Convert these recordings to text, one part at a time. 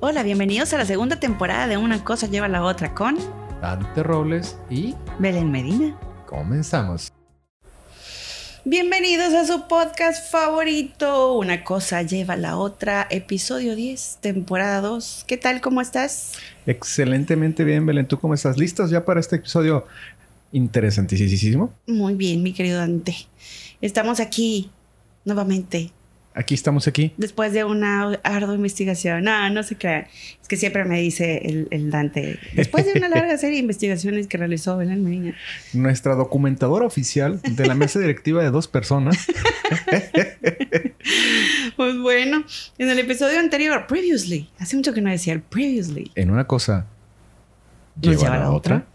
Hola, bienvenidos a la segunda temporada de Una cosa lleva a la otra con Dante Robles y Belén Medina. comenzamos. Bienvenidos a su podcast favorito, Una cosa lleva a la otra, episodio 10, temporada 2. ¿Qué tal? ¿Cómo estás? Excelentemente bien, Belén. ¿Tú cómo estás? ¿Listos ya para este episodio interesantísimo? Muy bien, mi querido Dante. Estamos aquí nuevamente Aquí estamos aquí. después de una ardua investigación. No, no se crean. Es que siempre me dice el, el Dante, después de una larga serie de investigaciones que realizó Belén Medina. Nuestra documentadora oficial de la mesa directiva de dos personas. Pues bueno, en el episodio anterior, previously, hace mucho que no decía el previously. En una cosa Nos lleva a la otra.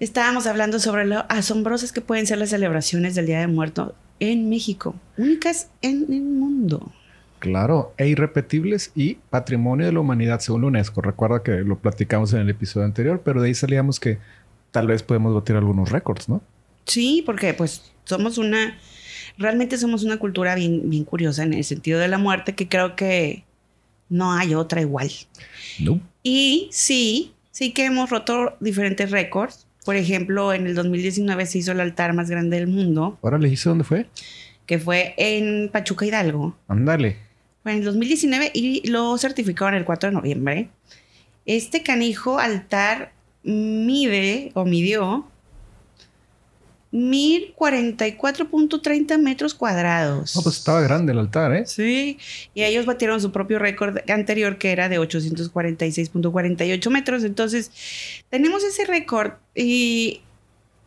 Estábamos hablando sobre lo asombrosas que pueden ser las celebraciones del Día de Muerto en México, únicas en el mundo. Claro, e irrepetibles y patrimonio de la humanidad según la UNESCO. Recuerda que lo platicamos en el episodio anterior, pero de ahí salíamos que tal vez podemos batir algunos récords, ¿no? Sí, porque pues somos una, realmente somos una cultura bien, bien curiosa en el sentido de la muerte que creo que no hay otra igual. No. Y sí, sí que hemos roto diferentes récords. Por ejemplo, en el 2019 se hizo el altar más grande del mundo, Ahora le hice dónde fue. que fue en Pachuca Hidalgo. Ándale. Fue en el 2019 y lo certificaron el 4 de noviembre. Este canijo altar mide o midió 1044.30 metros cuadrados. No, pues estaba grande el altar, ¿eh? Sí, y ellos batieron su propio récord anterior que era de 846.48 metros. Entonces, tenemos ese récord y,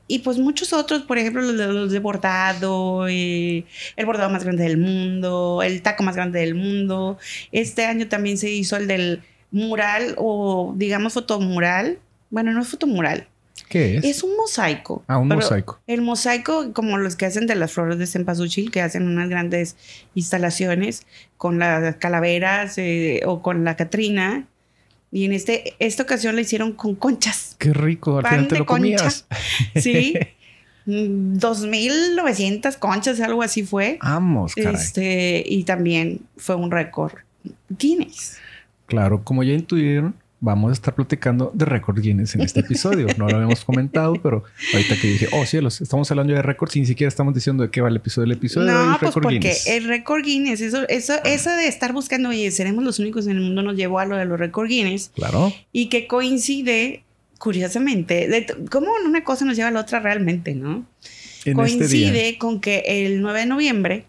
y pues muchos otros, por ejemplo, los de, los de bordado, y el bordado más grande del mundo, el taco más grande del mundo. Este año también se hizo el del mural o digamos fotomural. Bueno, no es fotomural, ¿Qué es? es un mosaico. Ah, un mosaico. El mosaico, como los que hacen de las flores de cempasúchil, que hacen unas grandes instalaciones con las calaveras eh, o con la Catrina. Y en este, esta ocasión la hicieron con conchas. Qué rico, al Pan final te de lo concha. comías. Sí. Mm, 2.900 conchas, algo así fue. Vamos, caray. Este, y también fue un récord Guinness. Claro, como ya intuyeron, vamos a estar platicando de récord Guinness en este episodio. No lo habíamos comentado, pero ahorita que dije, oh cielos, estamos hablando de récords y ni siquiera estamos diciendo de qué va el episodio. El episodio No, es pues porque Guinness. el récord Guinness, eso, eso, eso de estar buscando, oye, seremos los únicos en el mundo, nos llevó a lo de los récord Guinness Claro. y que coincide, curiosamente, de cómo una cosa nos lleva a la otra realmente, ¿no? En coincide este día. con que el 9 de noviembre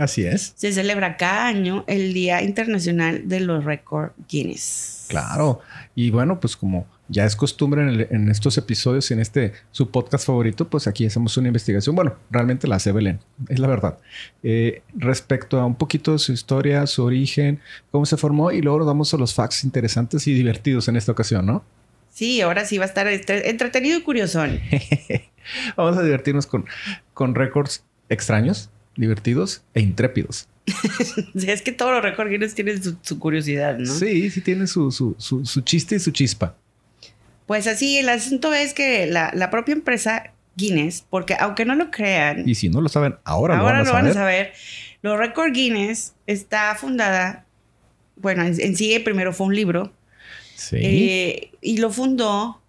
Así es. se celebra cada año el Día Internacional de los Récord Guinness. Claro. Y bueno, pues como ya es costumbre en, el- en estos episodios y en este su podcast favorito, pues aquí hacemos una investigación. Bueno, realmente la hace Belén, es la verdad. Eh, respecto a un poquito de su historia, su origen, cómo se formó y luego nos vamos a los facts interesantes y divertidos en esta ocasión, ¿no? Sí, ahora sí va a estar entre- entretenido y curiosón. Vamos a divertirnos con, con récords extraños, divertidos e intrépidos. Es que todos los récord Guinness tienen su, su curiosidad, ¿no? Sí, sí tiene su, su, su, chiste y su chispa. Pues así, el asunto es que la, la propia empresa Guinness, porque aunque no lo crean, Y si no lo saben, ahora, ahora lo van a saber. saber, los récord Guinness está fundada, bueno, en, en sí primero fue un libro, Sí. eh, y lo fundó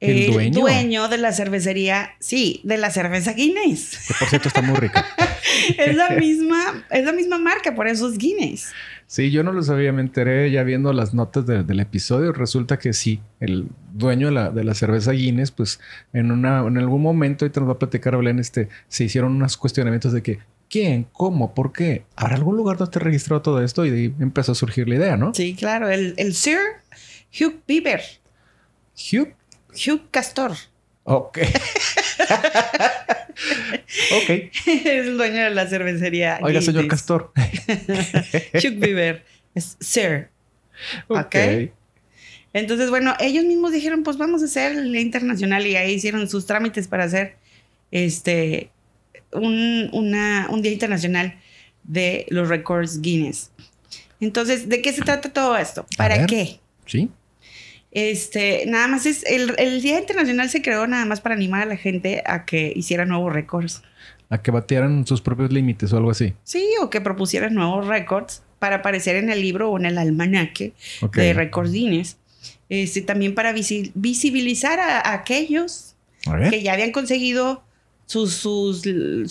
¿El dueño? de la cervecería, sí, de la cerveza Guinness. que por cierto está muy rica. es la misma, es la misma marca, por eso es Guinness. Sí, yo no lo sabía, me enteré ya viendo las notas de- del episodio. Resulta que sí, el dueño de la, de la cerveza Guinness, pues en, una, en algún momento, ahorita nos va a platicar Belén, este, se hicieron unos cuestionamientos de que quién, cómo, por qué. ¿Habrá algún lugar donde esté registrado todo esto? Y de ahí empezó a surgir la idea, ¿no? Sí, claro, el, el Sir Hugh Bieber, Hugh. Hugh Castor. Ok. ok. es el dueño de la cervecería. Oiga, señor Guinness. Castor. Hugh Bieber. Es Sir. ok. Ok. Entonces, bueno, ellos mismos dijeron, pues vamos a hacer el Día internacional y ahí hicieron sus trámites para hacer este un, una- un Día Internacional de los Records Guinness. Entonces, ¿de qué se trata todo esto? ¿Para ver. qué? Sí. Este, nada más es, el, el Día Internacional se creó nada más para animar a la gente a que hiciera nuevos récords. A que batearan sus propios límites o algo así. Sí, o que propusieran nuevos récords para aparecer en el libro o en el almanaque de Record Guinness. Este, también para visibilizar a, aquellos que ya habían conseguido sus, sus,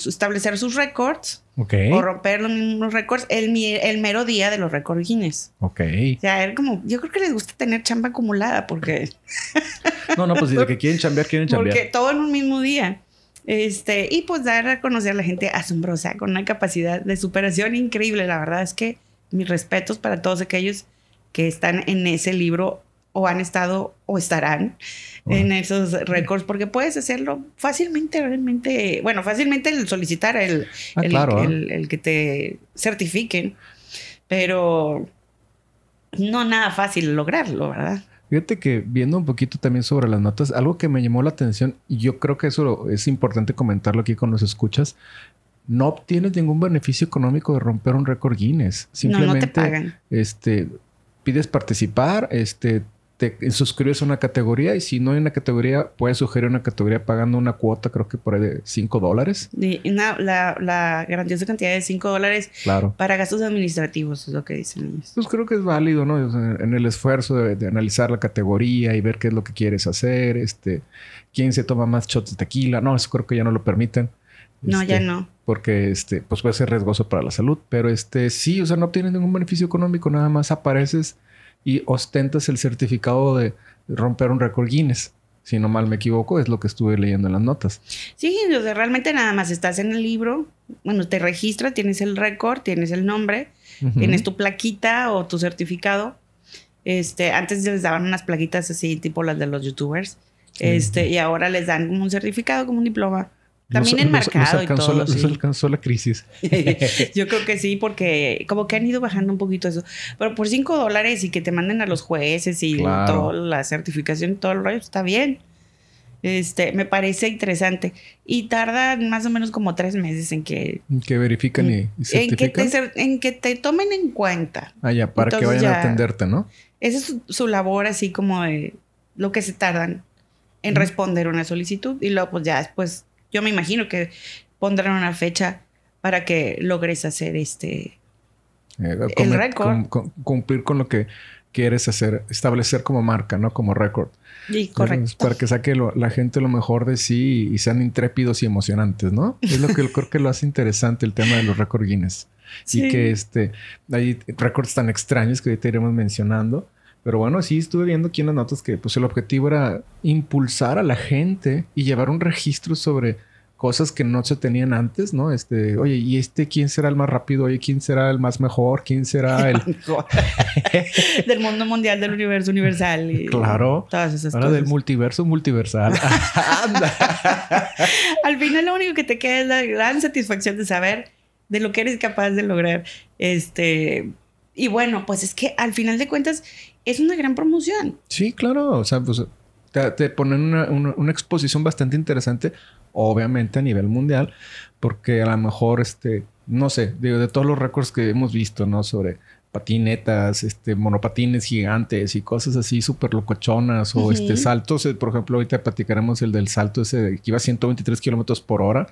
establecer sus récords o romper los mismos récords el, el mero día de los récords Guinness. Ok. O sea, era como, yo creo que les gusta tener chamba acumulada porque... no, no, pues de que quieren chambear, quieren chambear. Porque todo en un mismo día. Este, y pues dar a conocer a la gente asombrosa, con una capacidad de superación increíble. La verdad es que mis respetos para todos aquellos que están en ese libro o han estado o estarán en esos récords, porque puedes hacerlo fácilmente, realmente, bueno, fácilmente el solicitar el, ah, el, el, que te certifiquen, pero no nada fácil lograrlo, ¿verdad? Fíjate que viendo un poquito también sobre las notas, algo que me llamó la atención, y yo creo que eso es importante comentarlo aquí con los escuchas, no obtienes ningún beneficio económico de romper un récord Guinness. Simplemente, no, no te pagan. este, pides participar, este, te suscribes a una categoría y si no hay una categoría, puedes sugerir una categoría pagando una cuota, creo que por ahí de 5 dólares. la, la, grandiosa cantidad de 5 dólares claro. para gastos administrativos, es lo que dicen ellos. Pues creo que es válido, ¿no? en el esfuerzo de, analizar la categoría y ver qué es lo que quieres hacer, este, quién se toma más shots de tequila. No, eso creo que ya no lo permiten. No, ya este, no. Porque este, pues puede ser riesgoso para la salud. Pero este, sí, o sea, no obtienes ningún beneficio económico, nada más apareces y ostentas el certificado de romper un récord Guinness. Si no mal me equivoco, es lo que estuve leyendo en las notas. Sí, realmente nada más estás en el libro, bueno, te registra, tienes el récord, tienes el nombre, tienes tu plaquita o tu certificado. Este, antes les daban unas plaquitas así, tipo las de los youtubers. Este, y ahora les dan como un certificado, como un diploma. También enmarcado y todo. La, alcanzó la crisis. Yo creo que sí, porque como que han ido bajando un poquito eso. Pero por 5 dólares y que te manden a los jueces y toda la certificación y todo el rollo, está bien. Este, me parece interesante. Y tarda más o menos como tres meses en que... Que verifican y, certifican. En que, te, en que te tomen en cuenta. Ah, ya, para que vayan a atenderte, ¿no? Esa es su, labor, así como de lo que se tardan en responder una solicitud. Y luego, pues ya después yo me imagino que pondrán una fecha para que logres hacer este eh, el récord. cumplir con lo que quieres hacer, establecer como marca, ¿no? Como récord. Sí, correcto. para que saque la gente lo mejor de sí y, sean intrépidos y emocionantes, ¿no? Es lo que creo que lo hace interesante el tema de los récord Guinness. Y que este, hay récords tan extraños que ahorita iremos mencionando. Pero bueno, sí estuve viendo aquí en las notas que pues el objetivo era impulsar a la gente y llevar un registro sobre cosas que no se tenían antes, ¿no? Este, oye, ¿y este quién será el más rápido? Oye, ¿quién será el más mejor? ¿Quién será el del mundo mundial, del universo universal? Y claro. Todas esas Ahora del multiverso multiversal. Al final lo único que te queda es la gran satisfacción de saber de lo que eres capaz de lograr. Este, y bueno, pues es que al final de cuentas es una gran promoción. Sí, claro. O sea, pues te, ponen una, exposición bastante interesante, obviamente a nivel mundial, porque a lo mejor, este, no sé, digo, de todos los récords que hemos visto, ¿no? Sobre patinetas, este, monopatines gigantes y cosas así súper locochonas o este, saltos, eh, por ejemplo, ahorita platicaremos el del salto ese que iba a 123 kilómetros por hora,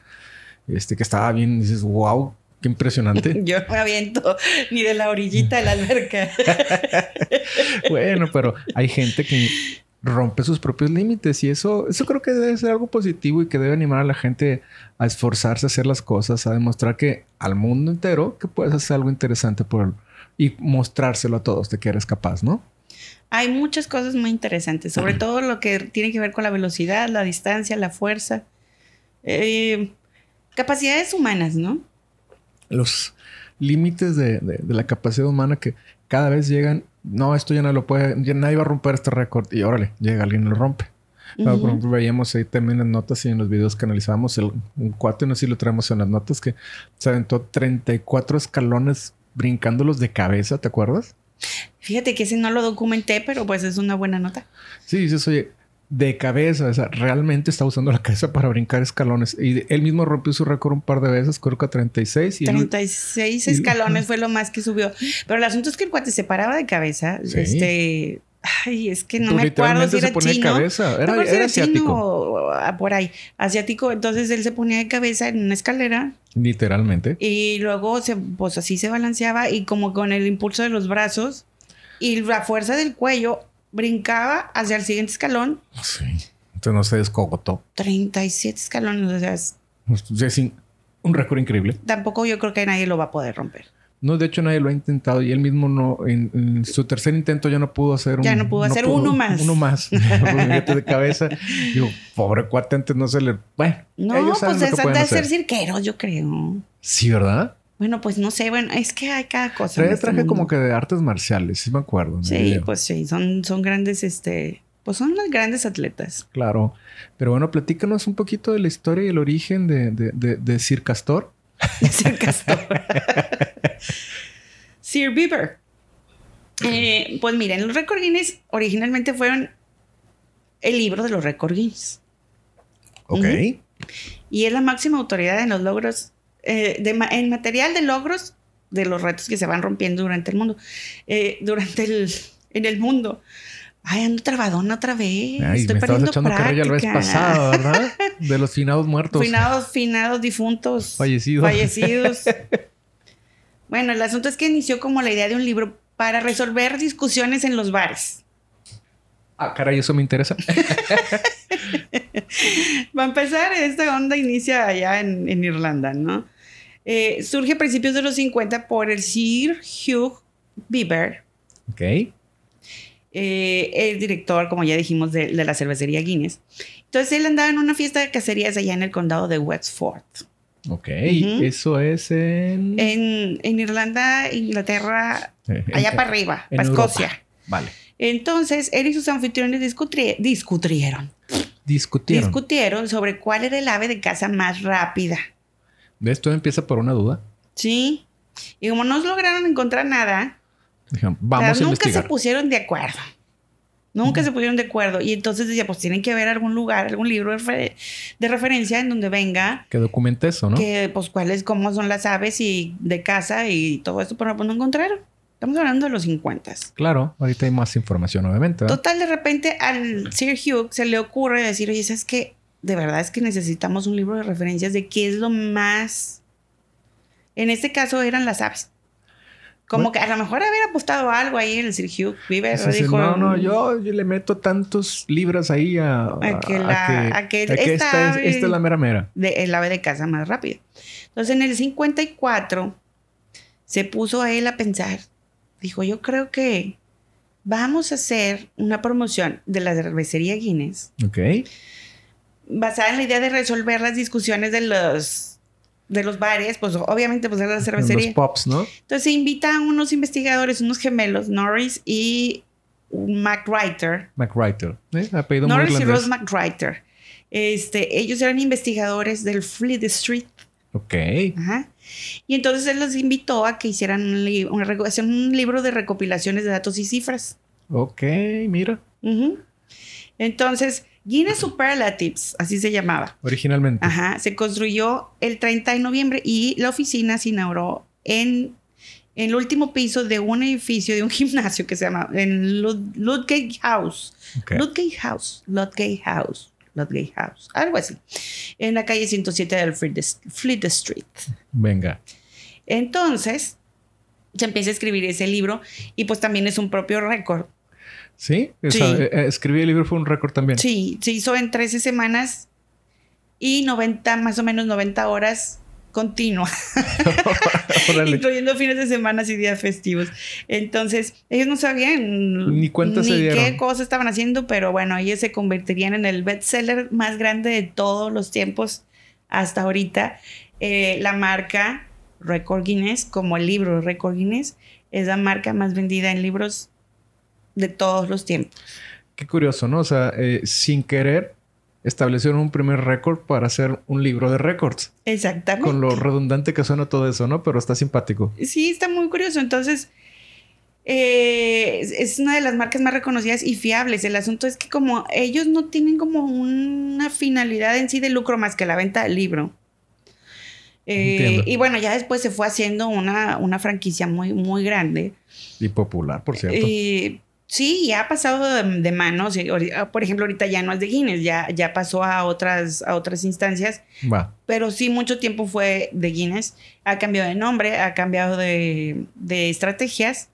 este, que estaba bien, dices, wow, Qué impresionante. Yo me aviento ni de la orillita de la alberca. bueno, pero hay gente que rompe sus propios límites y eso, eso creo que debe ser algo positivo y que debe animar a la gente a esforzarse a hacer las cosas, a demostrar que al mundo entero que puedes hacer algo interesante por y mostrárselo a todos de que eres capaz, ¿no? Hay muchas cosas muy interesantes, sobre todo lo que tiene que ver con la velocidad, la distancia, la fuerza, eh, capacidades humanas, ¿no? Los límites de, la capacidad humana que cada vez llegan. No, esto ya no lo puede, ya nadie va a romper este récord. Y órale, llega alguien y lo rompe. Por ejemplo, veíamos ahí también en notas y en los videos que analizábamos, el, un cuate, no sé si lo traemos en las notas, que se aventó 34 escalones brincándolos de cabeza, ¿te acuerdas? Fíjate que ese no lo documenté, pero pues es una buena nota. Sí, dices, oye, de cabeza, o sea, realmente está usando la cabeza para brincar escalones. Y él mismo rompió su récord un par de veces, creo que a 36. Y 36 escalones fue lo más que subió. Pero el asunto es que el cuate se paraba de cabeza, este, Ay, es que no Pues me acuerdo si literalmente era se ponía chino. cabeza. No Era, si era chino asiático. o, por ahí. Asiático. Entonces él se ponía de cabeza en una escalera Literalmente. y luego se, pues así se balanceaba y como con el impulso de los brazos y la fuerza del cuello brincaba hacia el siguiente escalón. Sí. Entonces no se descogotó. 37 escalones. O sea, es- Es in- un récord increíble. tampoco yo creo que nadie lo va a poder romper. No, de hecho nadie lo ha intentado y él mismo no, en, en su tercer intento ya no pudo hacer un... Ya no pudo hacer uno más. Uno más. Fíjate de cabeza. Digo, pobre cuate, antes no se le... Bueno, No, ellos saben pues es de ser hacer. cirqueros, yo creo. Sí, ¿verdad? Bueno, pues no sé, bueno, es que hay cada cosa. este traje como que de artes marciales, sí me acuerdo. Sí, video. pues sí, son, son grandes, este, pues son los grandes atletas. Claro. Pero bueno, platícanos un poquito de la historia y el origen de, de, de, de Sir Castor. Sir Castor. Sir Beaver. Eh, pues miren, los récord Guinness originalmente fueron el libro de los récord Guinness. Ok. Y es la máxima autoridad en los logros, eh, de en material de logros de los retos que se van rompiendo durante el mundo. Eh, durante el, en el mundo. Ay, ando trabadona otra vez. Ay, Estoy me estabas perdiendo echando carrilla la vez pasada, ¿verdad? De los finados muertos. Finados, finados, difuntos. Fallecidos. Fallecidos. bueno, el asunto es que inició como la idea de un libro para resolver discusiones en los bares. Ah, caray, eso me interesa. Va a empezar, esta onda inicia allá en, en Irlanda, ¿no? Eh, surge a principios de los 50 por el Sir Hugh Beaver, ok. eh, el director, como ya dijimos, de, de la cervecería Guinness. Entonces él andaba en una fiesta de cacerías allá en el condado de Wexford. Ok. Eso es en... En, en Irlanda, Inglaterra, allá en- para arriba, para Europa. Escocia. Vale. Entonces, él y sus anfitriones discutieron, Discutieron. discutieron sobre cuál era el ave de caza más rápida. ¿Ves? Todo empieza por una duda. ¿Sí? Y como no lograron encontrar nada, Dijeron, o sea, vamos a nunca investigar. se pusieron de acuerdo. Nunca se pusieron de acuerdo. Y entonces decía, pues tienen que haber algún lugar, algún libro de, refer- de referencia en donde venga Que documente eso, ¿no? que, pues, cuáles, cómo son las aves y de caza y todo esto, pero pues no encontraron. Estamos hablando de los 50. Claro, ahorita hay más información, obviamente. ¿verdad? Total, de repente al Sir Hugh se le ocurre decir, oye, ¿sabes qué? De verdad es que necesitamos un libro de referencias de qué es lo más... En este caso eran las aves. Como Bueno. que a lo mejor haber apostado algo ahí el Sir Hugh sí, dijo, no, no, yo, yo le meto tantos libras ahí a, A que la- a que a esta esta, es, esta es la mera mera. de el ave de caza más rápida. Entonces en el 54 se puso a él a pensar, dijo, yo creo que vamos a hacer una promoción de la cervecería Guinness Ok. Basada en la idea de resolver las discusiones de los de los bares, pues obviamente pues era la cervecería. Los pops, ¿no? Entonces se invita a unos investigadores, unos gemelos, Norris y McWriter. McWriter. ¿eh? Apellido muy Norris y. Ross McWriter. Este, ellos eran investigadores del Fleet Street. Ok. Ajá. Y entonces él los invitó a que hicieran un, li- hacer un libro de recopilaciones de datos y cifras. Ok, mira. Ujú. Entonces, Guinness Superlatives, así se llamaba. Originalmente. Ajá, se construyó el 30 de noviembre y la oficina se inauguró en, en el último piso de un edificio de un gimnasio que se llama en Lud- Ludgate House. Ok. Ludgate House, Ludgate House, Ludgate House, algo así. En la calle 107 del Fleet Street. Venga. Entonces, se empieza a escribir ese libro y pues también es un propio récord. ¿Sí? O Sí. sea, eh, eh, escribir el libro fue un récord también. Sí, se hizo en 13 semanas y 90, más o menos 90 horas continuas. Incluyendo fines de semana y días festivos. Entonces, ellos no sabían Ni qué cosas estaban haciendo, pero bueno, ellos se convertirían en el bestseller más grande de todos los tiempos hasta ahorita. Eh, la marca Record Guinness, como el libro Record Guinness, es la marca más vendida en libros de todos los tiempos. Qué curioso, ¿no? O sea, eh, sin querer establecieron un primer récord para hacer un libro de récords. Exactamente. Con lo redundante que suena todo eso, ¿no? Pero está simpático. Sí, está muy curioso. Entonces, eh, es- una de las marcas más reconocidas y fiables. El asunto es que como ellos no tienen como una finalidad en sí de lucro más que la venta del libro. Eh, y bueno, ya después se fue haciendo una, una franquicia muy, muy grande. Y popular, por cierto. Eh, Sí, ya ha pasado de, manos. Ah, por ejemplo, ahorita ya no es de Guinness, ya, ya pasó a otras, a otras instancias. Pero sí, mucho tiempo fue de Guinness. Ha cambiado de nombre, ha cambiado de, de estrategias.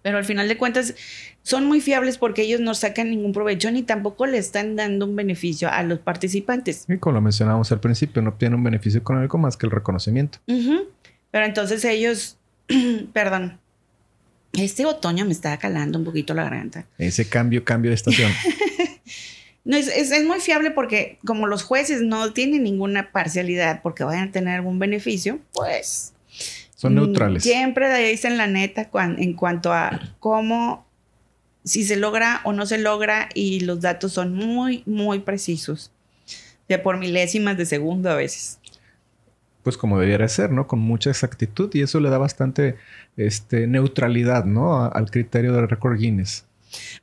Pero al final de cuentas, son muy fiables porque ellos no sacan ningún provecho ni tampoco le están dando un beneficio a los participantes. Y como lo mencionábamos al principio, no tienen un beneficio económico más que el reconocimiento. Pero entonces ellos, perdón, este otoño me está calando un poquito la garganta. Ese cambio, cambio de estación. no, es, es, muy fiable porque como los jueces no tienen ninguna parcialidad porque vayan a tener algún beneficio, pues... Son neutrales. Siempre dicen la neta en cuanto a cómo, si se logra o no se logra y los datos son muy, muy precisos. De por milésimas de segundo a veces pues como debiera ser, ¿no? Con mucha exactitud y eso le da bastante este, neutralidad, ¿no? al criterio del récord Guinness.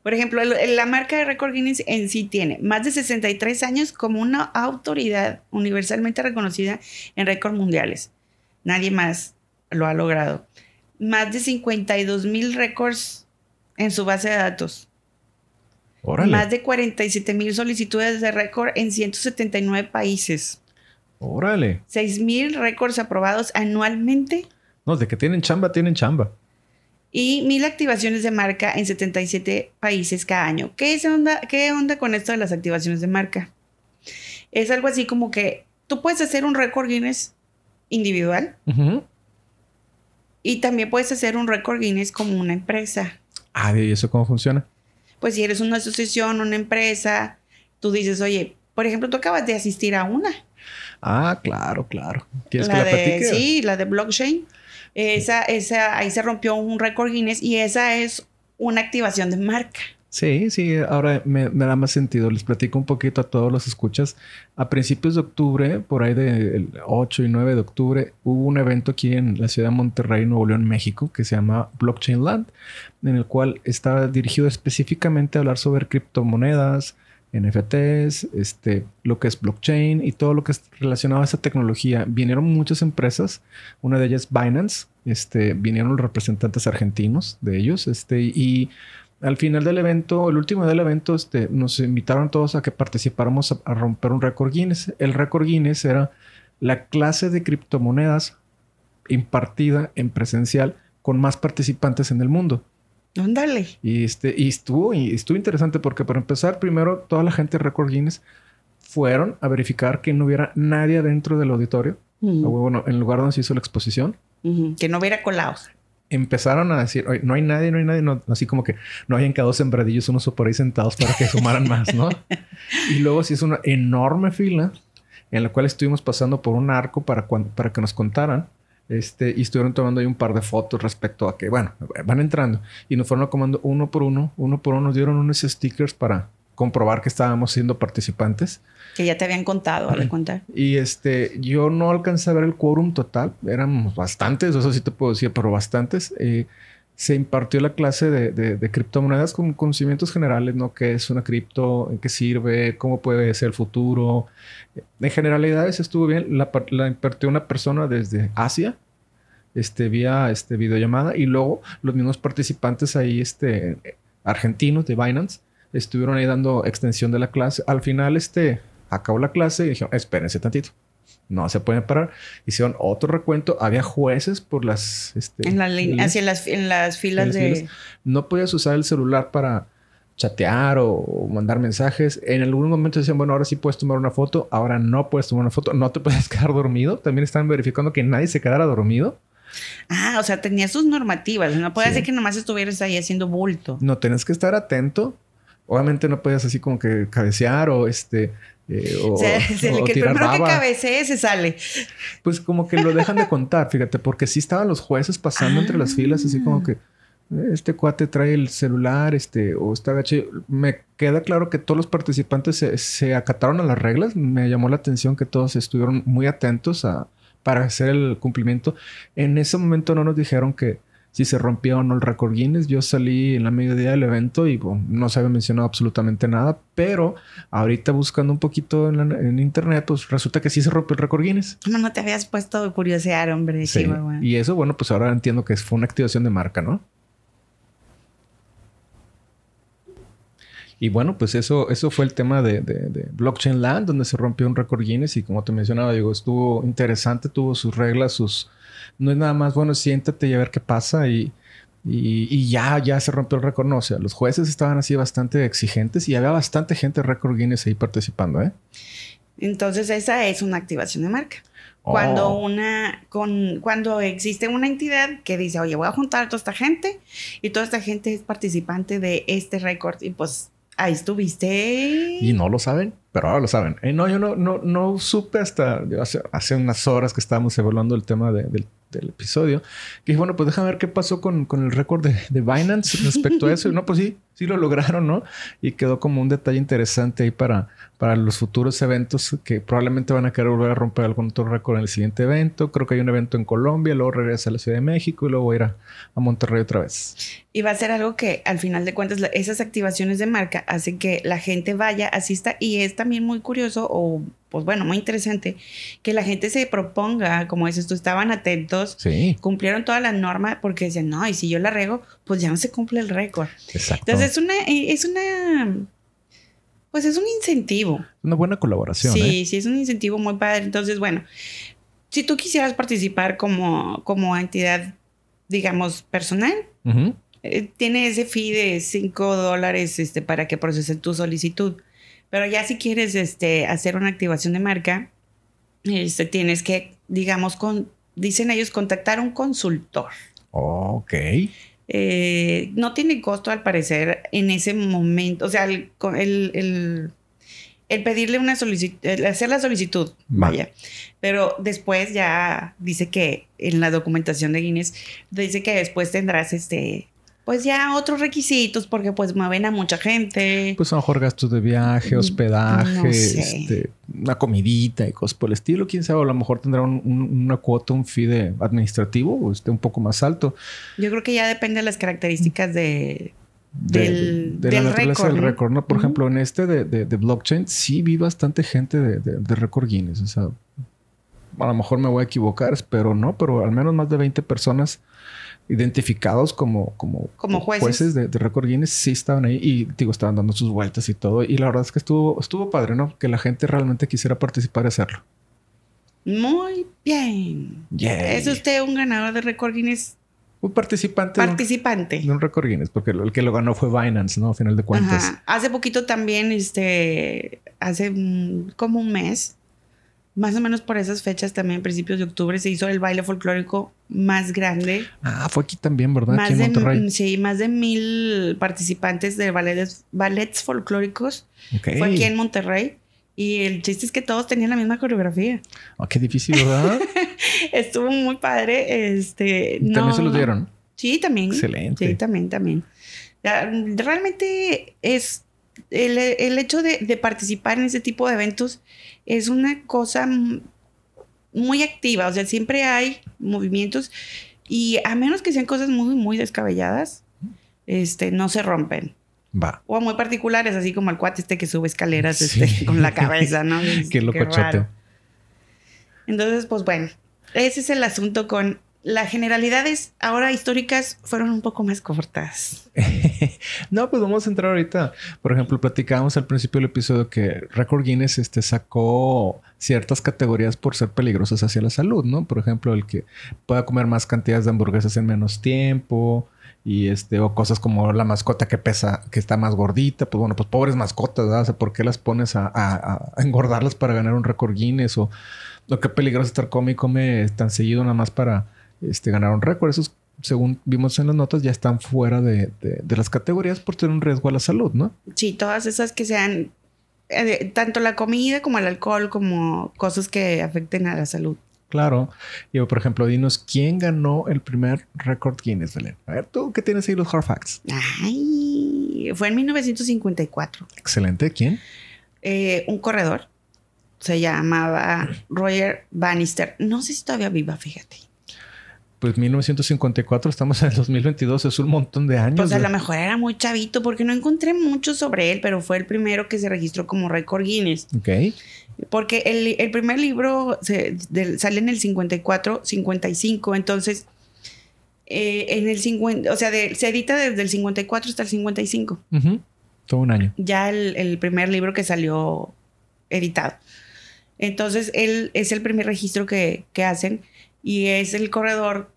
Por ejemplo, la marca de récord Guinness en sí tiene más de 63 años como una autoridad universalmente reconocida en récords mundiales. Nadie más lo ha logrado. Más de 52 mil récords en su base de datos. Más de 47 mil solicitudes de récord en 179 países. Órale. 6.000 récords aprobados anualmente. No, de que tienen chamba, tienen chamba. Y mil activaciones de marca en 77 países cada año. ¿Qué, es onda, ¿Qué onda con esto de las activaciones de marca? Es algo así como que tú puedes hacer un récord Guinness individual y también puedes hacer un récord Guinness como una empresa. Ah, ¿y eso cómo funciona? Pues si eres una asociación, una empresa, tú dices, oye, por ejemplo, tú acabas de asistir a una. Ah, claro, claro. ¿Quieres que la platique? Sí, la de blockchain. Esa, esa, ahí se rompió un récord Guinness y esa es una activación de marca. Sí, sí, ahora me, da más sentido. Les platico un poquito a todos los escuchas. A principios de octubre, por ahí del 8 y 9 de octubre, hubo un evento aquí en la ciudad de Monterrey, Nuevo León, México, que se llama Blockchain Land, en el cual estaba dirigido específicamente a hablar sobre criptomonedas, NFTs, este, lo que es blockchain y todo lo que es relacionado a esa tecnología. Vinieron muchas empresas, una de ellas Binance, este, vinieron los representantes argentinos de ellos, este, y al final del evento, el último del evento, este, nos invitaron todos a que participáramos a, a romper un récord Guinness. El récord Guinness era la clase de criptomonedas impartida en presencial con más participantes en el mundo. Ándale. Y, este, y estuvo, y estuvo interesante porque para empezar, primero toda la gente de Record Guinness fueron a verificar que no hubiera nadie dentro del auditorio. Bueno, en el lugar donde se hizo la exposición. Que no hubiera colados. Empezaron a decir, no hay nadie, no hay nadie, así como que no hayan quedado sembradillos unos por ahí sentados para que sumaran más, ¿no? y luego se hizo una enorme fila en la cual estuvimos pasando por un arco para, para que nos contaran este, y estuvieron tomando ahí un par de fotos respecto a que, bueno, van entrando y nos fueron acomodando uno por uno, uno por uno, nos dieron unos stickers para comprobar que estábamos siendo participantes. Que ya te habían contado, al contar. Y este, yo no alcancé a ver el quórum total, éramos bastantes, eso sí te puedo decir, pero bastantes. Eh, se impartió la clase de, de, criptomonedas con conocimientos generales, ¿no? ¿Qué es una cripto? ¿En qué sirve? ¿Cómo puede ser el futuro? En generalidades estuvo bien. La, la impartió una persona desde Asia, este, vía este, videollamada, y luego los mismos participantes ahí, este, argentinos de Binance, estuvieron ahí dando extensión de la clase. Al final, este, acabó la clase y dijeron, espérense tantito no se pueden parar. Hicieron otro recuento. Había jueces por las... Este, en, hacia las, en las filas de... No podías usar el celular para chatear o, mandar mensajes. En algún momento decían, bueno, ahora sí puedes tomar una foto, ahora no puedes tomar una foto, no te puedes quedar dormido. También están verificando que nadie se quedara dormido. Ah, o sea, tenía sus normativas. No puede ser que nomás estuvieras ahí haciendo bulto. No, tenés que estar atento. Obviamente no podías así como que cabecear o este eh, o, sea, el que primero que cabecee se sale. Pues como que lo dejan de contar, fíjate, porque sí estaban los jueces pasando entre las filas, así como que eh, este cuate trae el celular, este, o está agaché. Me queda claro que todos los participantes se, se, acataron a las reglas. Me llamó la atención que todos estuvieron muy atentos a, para hacer el cumplimiento. En ese momento no nos dijeron que si se rompía o no el récord Guinness. Yo salí en la mediodía del evento y no se había mencionado absolutamente nada, pero ahorita buscando un poquito en, internet, pues resulta que sí se rompió el récord Guinness. No, no te habías puesto a curiosear, hombre. Sí. Y eso, bueno, pues ahora entiendo que fue una activación de marca, ¿no? Y bueno, pues eso, eso fue el tema de, de, Blockchain Land, donde se rompió un récord Guinness y como te mencionaba, digo, estuvo interesante, tuvo sus reglas, sus... No es nada más, bueno, siéntate y a ver qué pasa y, y, ya, ya se rompió el récord. No, o sea, los jueces estaban así bastante exigentes y había bastante gente de récord Guinness ahí participando, ¿eh? Entonces esa es una activación de marca. Cuando oh. una, con, cuando existe una entidad que dice, oye, voy a juntar a toda esta gente y toda esta gente es participante de este récord y pues ahí estuviste. Y no lo saben, pero ahora lo saben. Eh, no, yo no, no, no supe hasta hace, hace, unas horas que estábamos evaluando el tema del del episodio. Que dije, bueno, pues déjame ver qué pasó con, con el récord de, de, Binance respecto a eso. Y no, pues sí, sí lo lograron, ¿no? Y quedó como un detalle interesante ahí para, para los futuros eventos que probablemente van a querer volver a romper algún otro récord en el siguiente evento. Creo que hay un evento en Colombia, luego regresa a la Ciudad de México y luego ir a, a Monterrey otra vez. Y va a ser algo que al final de cuentas esas activaciones de marca hacen que la gente vaya, asista y es también muy curioso o pues bueno, muy interesante, que la gente se proponga, como dices tú, estaban atentos, cumplieron toda la norma porque decían, no, y si yo la rego, pues ya no se cumple el récord. Exacto. Entonces es una, es una, pues es un incentivo. Una buena colaboración. Sí, ¿eh? sí, es un incentivo muy padre. Entonces, bueno, si tú quisieras participar como, como entidad, digamos, personal, eh, tiene ese fee de 5 dólares este, para que procesen tu solicitud. Pero ya si quieres este, hacer una activación de marca, este, tienes que, digamos, con, dicen ellos, contactar a un consultor. ok. Eh, no tiene costo al parecer en ese momento. O sea, el, el, el, pedirle una solicitud, hacer la solicitud, vaya. Pero después ya dice que en la documentación de Guinness, dice que después tendrás este pues ya otros requisitos porque pues mueven a mucha gente. Pues a lo mejor gastos de viaje, mm, hospedaje, este, una comidita y cosas por el estilo. Quién sabe, a lo mejor tendrá una cuota, un fee administrativo o esté un poco más alto. Yo creo que ya depende de las características de, del, de, la récord, del récord, ¿no? Por ejemplo, en este de, de, blockchain sí vi bastante gente de, de, récord Guinness. O sea, a lo mejor me voy a equivocar, espero no, pero al menos más de 20 personas identificados como, como, como jueces, de, de récord Guinness, sí estaban ahí y digo, estaban dando sus vueltas y todo. Y la verdad es que estuvo, estuvo padre, ¿no? Que la gente realmente quisiera participar y hacerlo. Muy bien. ¿Es usted un ganador de récord Guinness? Un participante. Participante. De un, récord Guinness, porque el que lo ganó fue Binance, ¿no? A final de cuentas. Hace poquito también, este, hace como un mes, más o menos por esas fechas también, principios de octubre, se hizo el baile folclórico más grande. Ah, fue aquí también, ¿verdad? Más aquí en De, sí, más de mil participantes de ballets, ballets folclóricos. Fue aquí en Monterrey. Y el chiste es que todos tenían la misma coreografía. Ah, qué difícil, ¿verdad? Estuvo muy padre. Este, ¿También se los dieron? Sí, también. Excelente. Sí, también, también. Realmente es el, el hecho de, de, participar en ese tipo de eventos es una cosa muy activa, o sea, siempre hay movimientos y a menos que sean cosas muy, muy descabelladas, este, no se rompen. Va. O muy particulares, así como el cuate este que sube escaleras este, con la cabeza, ¿no? Qué locochote. Entonces, pues bueno, ese es el asunto con las generalidades ahora históricas fueron un poco más cortas. no, pues vamos a entrar ahorita. Por ejemplo, platicábamos al principio del episodio que Record Guinness este, sacó ciertas categorías por ser peligrosas hacia la salud, ¿no? Por ejemplo, el que pueda comer más cantidades de hamburguesas en menos tiempo y este o cosas como la mascota que pesa, que está más gordita, pues bueno, pues pobres mascotas, ¿verdad? O sea, ¿por qué las pones a, engordarlas para ganar un Record Guinness o lo que peligroso estar come y come tan seguido nada más para este, ganaron récord. Esos, según vimos en las notas, ya están fuera de, las categorías por tener un riesgo a la salud, ¿no? Sí, todas esas que sean, eh, tanto la comida como el alcohol, como cosas que afecten a la salud. Claro. Y por ejemplo, dinos, ¿quién ganó el primer récord Guinness, Belén? A ver, tú, ¿qué tienes ahí los hard facts? Ay, fue en 1954. Excelente. ¿Quién? Eh, un corredor. Se llamaba Roger Bannister. No sé si todavía viva, fíjate pues 1954, estamos en el 2022, es un montón de años. Pues a lo mejor era muy chavito porque no encontré mucho sobre él, pero fue el primero que se registró como récord Guinness. Ok. Porque el, primer libro sale en el 54, 55, entonces eh, en el 50, o sea, se edita desde el 54 hasta el 55. Todo un año. Ya el, el primer libro que salió editado. Entonces, él es el primer registro que, que hacen y es el corredor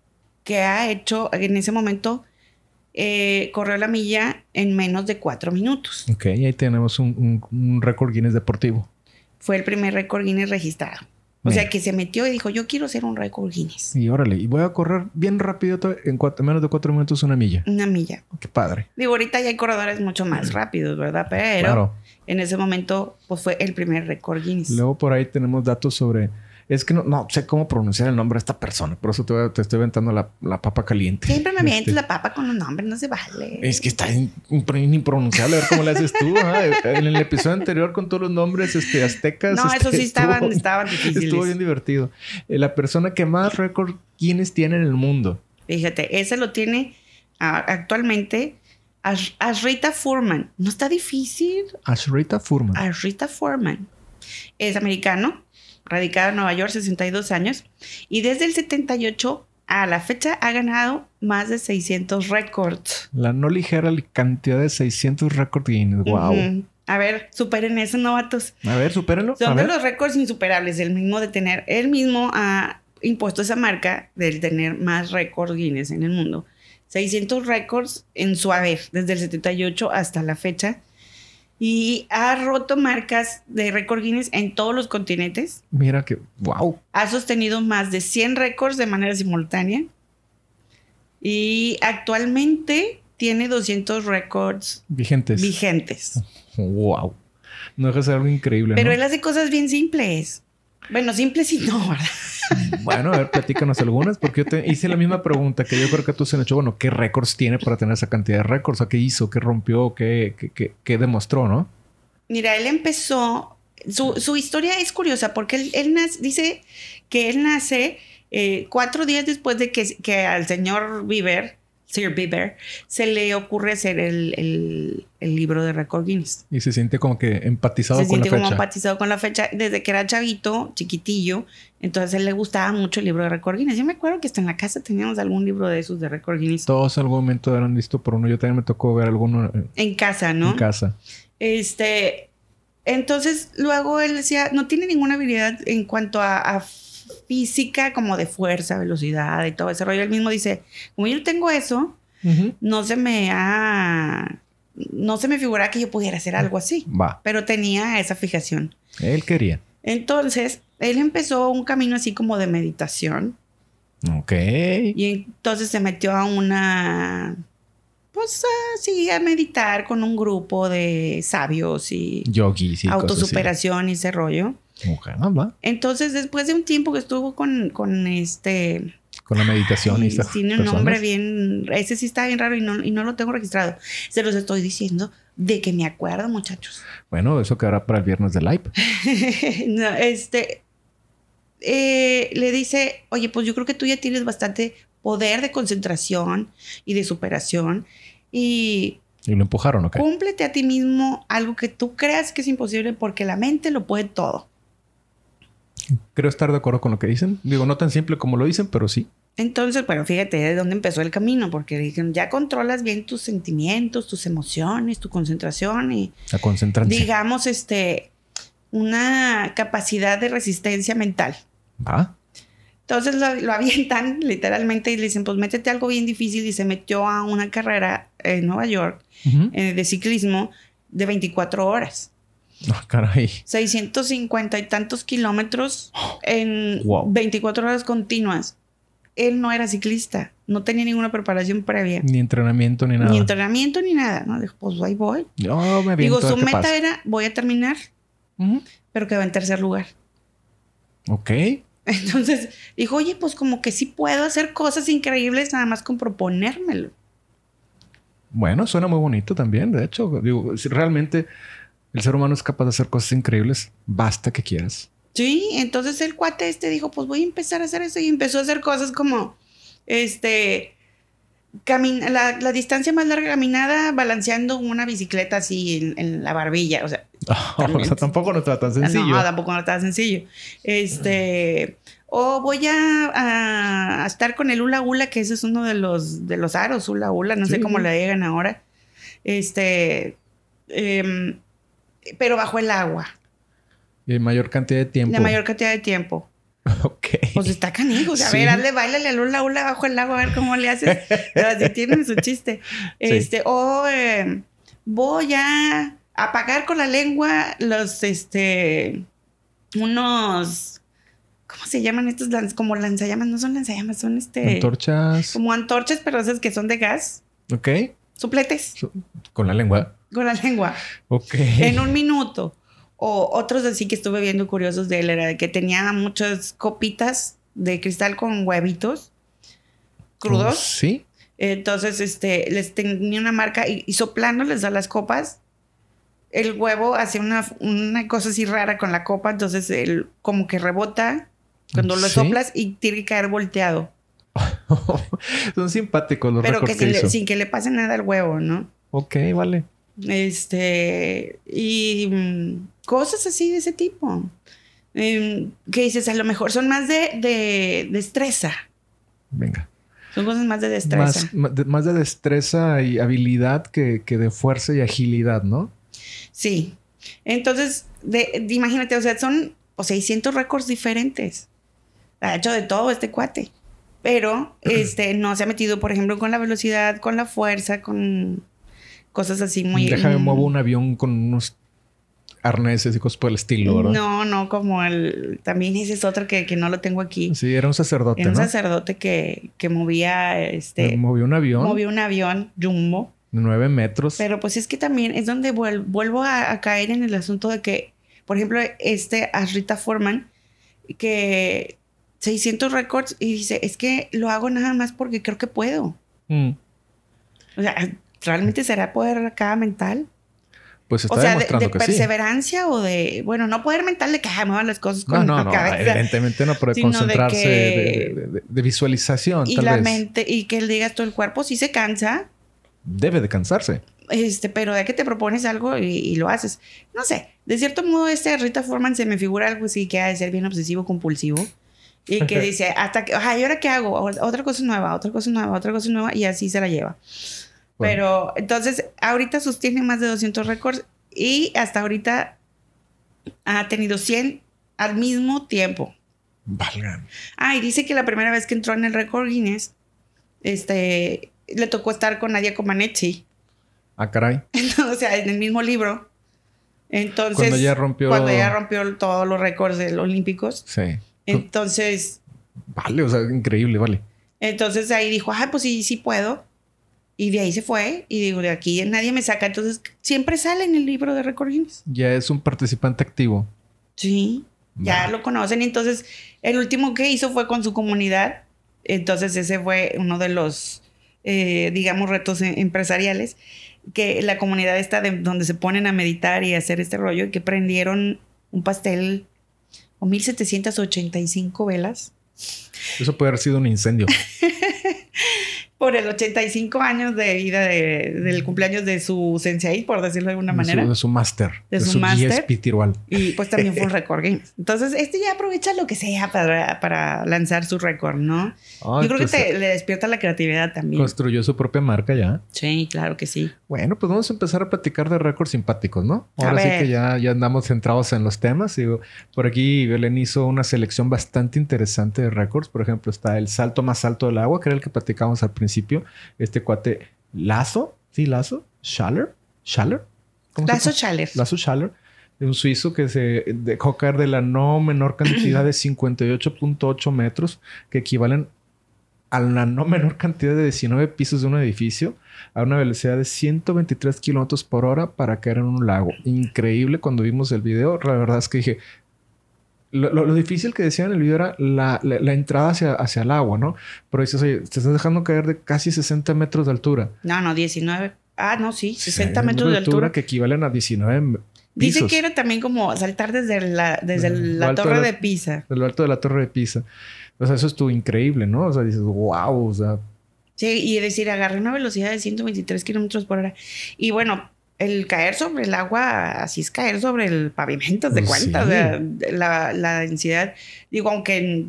que ha hecho en ese momento eh, corrió la milla en menos de cuatro minutos. Ok, y ahí tenemos un, un, un récord Guinness deportivo. Fue el primer récord Guinness registrado. O sea, que se metió y dijo, yo quiero ser un récord Guinness. Y órale, y voy a correr bien rápido en cuatro- menos de cuatro minutos una milla. Una milla. Qué padre. Digo, ahorita ya hay corredores mucho más rápidos, ¿verdad? Pero Claro. en ese momento, pues fue el primer récord Guinness. Luego por ahí tenemos datos sobre... Es que no, no sé cómo pronunciar el nombre de esta persona. Por eso te, te estoy aventando la, la papa caliente. Siempre me avientas Este, la papa con los nombres, no se vale. Es que está in- impronunciable. A ver cómo le haces tú. ah? En el episodio anterior con todos los nombres este, aztecas. No, este, eso sí estaban, estuvo- estaban difíciles. Estuvo bien divertido. Eh, La persona que más récord Guinness tiene en el mundo. Fíjate, ese lo tiene ah, actualmente Ash- Ashrita Furman. No está difícil. Ashrita Furman. Ashrita Furman. Es americano, radicado en Nueva York, 62 años. Y desde el 78 a la fecha ha ganado más de 600 récords. La no ligera cantidad de 600 récord Guinness. Wow. A ver, superen eso, novatos. A ver, supérenlo. A Son de ver. los récords insuperables. El mismo de tener, él mismo ha impuesto esa marca del tener más récords Guinness en el mundo. 600 récords en su haber, desde el 78 hasta la fecha. Y ha roto marcas de récord Guinness en todos los continentes. Mira que. Wow. Ha sostenido más de 100 récords de manera simultánea. Y actualmente tiene 200 récords Vigentes. vigentes. wow. No ser algo increíble. Pero ¿no? él hace cosas bien simples. Bueno, simples y no, ¿verdad? Bueno, a ver, platícanos algunas, porque yo te hice la misma pregunta que yo creo que tú se han hecho. Bueno, ¿qué récords tiene para tener esa cantidad de récords? ¿O qué hizo? ¿Qué rompió? ¿Qué, qué, qué- qué demostró, no? Mira, él empezó, su, su historia es curiosa porque él, él nace- dice que él nace eh, cuatro días después de que, que al señor Bieber, Sir Bieber, se le ocurre hacer el, el- el libro de récord Guinness. Y se siente como que empatizado se con la siente como fecha. empatizado con la fecha desde que era chavito, chiquitillo. Entonces a él le gustaba mucho el libro de récord Guinness. Yo me acuerdo que hasta en la casa teníamos algún libro de esos de récord Guinness Todos en algún momento eran listos por uno. Yo también me tocó ver alguno en, en casa, ¿no? en casa. Este, entonces luego él decía, no tiene ninguna habilidad en cuanto a, a física como de fuerza, velocidad y todo ese rollo. Él mismo dice, como yo no tengo eso, no se me ha, no se me figura que yo pudiera hacer algo así, Va. pero tenía esa fijación. Él quería. Entonces, él empezó un camino así como de meditación Ok. y entonces se metió a una, pues así, a meditar con un grupo de sabios y Yogis y autosuperación y ese rollo. Entonces, después de un tiempo que estuvo con, con este... Con la meditación y estas tiene un personas. nombre bien... Ese sí está bien raro y no, y no lo tengo registrado. Se los estoy diciendo de que me acuerdo, muchachos. Bueno, eso quedará para el viernes de live. No, este... eh, le dice, oye, pues yo creo que tú ya tienes bastante poder de concentración y de superación y Y lo empujaron, ¿ok? cúmplete a ti mismo algo que tú creas que es imposible porque la mente lo puede todo. Creo estar de acuerdo con lo que dicen. Digo, no tan simple como lo dicen, pero sí. Entonces, bueno, fíjate de dónde empezó el camino, porque dijeron, ya controlas bien tus sentimientos, tus emociones, tu concentración y, A concentrarse. digamos, este, una capacidad de resistencia mental. Va. Entonces lo, lo avientan literalmente y le dicen, pues métete algo bien difícil y se metió a una carrera en Nueva York eh, de ciclismo de 24 horas. No, caray. 650 y tantos kilómetros en Wow. 24 horas continuas. Él no era ciclista, no tenía ninguna preparación previa, Ni entrenamiento ni nada. ni entrenamiento ni nada. No, dijo, pues ahí voy. Yo me Digo, su meta pasa. era, voy a terminar, Ujú. pero quedó en tercer lugar. Ok. Entonces dijo, oye, pues como que sí puedo hacer cosas increíbles nada más con proponérmelo. Bueno, suena muy bonito también. De hecho, digo, realmente el ser humano es capaz de hacer cosas increíbles, basta que quieras. Sí, entonces el cuate este dijo, pues voy a empezar a hacer eso y empezó a hacer cosas como, este, camin- la, la distancia más larga caminada balanceando una bicicleta así en, en la barbilla, o sea, o sea, tampoco no está tan sencillo. no, tampoco no está sencillo. Este, o voy a, a- a estar con el hula hula, que ese es uno de los, de los aros hula hula, no sé cómo le llegan ahora. Este, em, pero bajo el agua. Y mayor cantidad de tiempo. La mayor cantidad de tiempo. Ok. Pues está canijo. O sea, Sí. a ver, hazle, bailale al hula hula bajo el agua, a ver cómo le haces. Pero así tienen su chiste. Este, o eh, voy a apagar con la lengua los, este, unos, ¿cómo se llaman estos? Lanz- como lanzallamas, no son lanzallamas, son este, Antorchas. como antorchas, pero esas que son de gas, Ok. supletes, Con la lengua. Con la lengua, Ok. en un minuto. O otros así que estuve viendo curiosos de él, era que tenía muchas copitas de cristal con huevitos crudos. Sí. Entonces, este, les tenía una marca y, y soplándoles a las copas, el huevo hace una, una cosa así rara con la copa, entonces el, como que rebota cuando lo soplas y tiene que caer volteado. Son simpáticos los pero que le- sin que le pase nada al huevo, ¿no? Ok, vale. Este, y mm, cosas así de ese tipo. Em, que dices, a lo mejor son más de, de destreza. Venga. Son cosas más de destreza. Más, de, más de destreza y habilidad que, que de fuerza y agilidad, ¿no? Sí. Entonces, de, de- imagínate, o sea, son o 600 récords diferentes. Ha hecho de todo este cuate. Pero este no se ha metido, por ejemplo, con la velocidad, con la fuerza, con cosas así muy. Déjame mm, muevo un avión con unos arneses y cosas por el estilo, ¿verdad? No, no, como el. También ese es otro que, que no lo tengo aquí. Sí, era un sacerdote, Era un ¿no? sacerdote que, que movía este. Movió un avión Movió un avión jumbo. de nueve metros. Pero pues es que también es donde vuel- vuelvo a, a caer en el asunto de que, por ejemplo, este Asrita Foreman, que 600 récords y dice, es que lo hago nada más porque creo que puedo. Mm, O sea, ¿realmente será poder acá mental? Pues está o sea, de, demostrando de que sí. perseverancia o de, bueno, no poder mental de que ah, muevan las cosas No, con no, la no, evidentemente no, pero de sino de concentrarse que- de, visualización, Y tal la vez. mente, y que él diga todo el cuerpo sí se cansa, Debe de cansarse. este, pero de que te propones algo y, y lo haces. No sé, de cierto modo este Rita Foreman se me figura algo así que ha de ser bien obsesivo compulsivo y que dice hasta que, ay, ¿y ahora qué hago? Otra cosa nueva, otra cosa nueva, otra cosa nueva y así se la lleva. Bueno. Pero entonces ahorita sostiene más de 200 récords y hasta ahorita ha tenido 100 al mismo tiempo. Valgan. Ah, y dice que la primera vez que entró en el récord Guinness, este, le tocó estar con Nadia Comaneci. Ah, caray. o sea, en el mismo libro. Entonces, Cuando ella rompió- Cuando ella rompió todos los récords del- olímpicos. Sí. Entonces, Vale, o sea, increíble, vale. entonces ahí dijo, ah, pues sí, sí puedo. Y de ahí se fue. Y digo, de aquí nadie me saca. Entonces, siempre sale en el libro de récord Guinness. Ya es un participante activo. Sí. Ya lo conocen. Entonces, el último que hizo fue con su comunidad. Entonces, ese fue uno de los, eh, digamos, retos em- empresariales. Que la comunidad está de donde se ponen a meditar y a hacer este rollo. Y que prendieron un pastel o 1785 velas Eso puede haber sido un incendio. por el 85 años de vida de- del cumpleaños de su sensei, por decirlo de alguna manera. De su, de su máster. De De, su su, máster. Y pues también fue un récord Guinness. Entonces, este ya aprovecha lo que sea para, para lanzar su récord, ¿no? Ah, Yo creo que pues, te, le despierta la creatividad también. Construyó su propia marca ya. Sí, claro que sí. Bueno, pues vamos a empezar a platicar de récords simpáticos, ¿no? Ahora sí que ya, ya andamos centrados en los temas. Digo, por aquí Belén hizo una selección bastante interesante de récords. Por ejemplo, está el salto más alto del agua, que era el que platicamos al principio. Este cuate Lazo, sí, Lazo, Schaller, Schaller. ¿Cómo se Lazo? Chaler. Lazo Schaller, de un suizo que se dejó caer de la no menor cantidad de 58.8 metros, que equivalen a la no menor cantidad de 19 pisos de un edificio, a una velocidad de 123 kilómetros por hora para caer en un lago. Increíble cuando vimos el video. La verdad es que dije. Lo, lo- lo difícil que decía en el video era la, la- la entrada hacia, hacia el agua, ¿no? Pero dices, oye, te estás dejando caer de casi 60 metros de altura. No, no, 19. Ah, no, sí, 60 metros de altura. que equivalen a 19 Dice que era también como saltar desde la, desde Lo la torre de de Pisa. de lo alto de la torre de Pisa. O sea, eso estuvo increíble, ¿no? O sea, dices, wow, o sea, Sí, y decir, agarré una velocidad de 123 kilómetros por hora. Y bueno, el caer sobre el agua, así es caer sobre el pavimento, de Pues cuenta. sí. O sea, la, la densidad, digo, aunque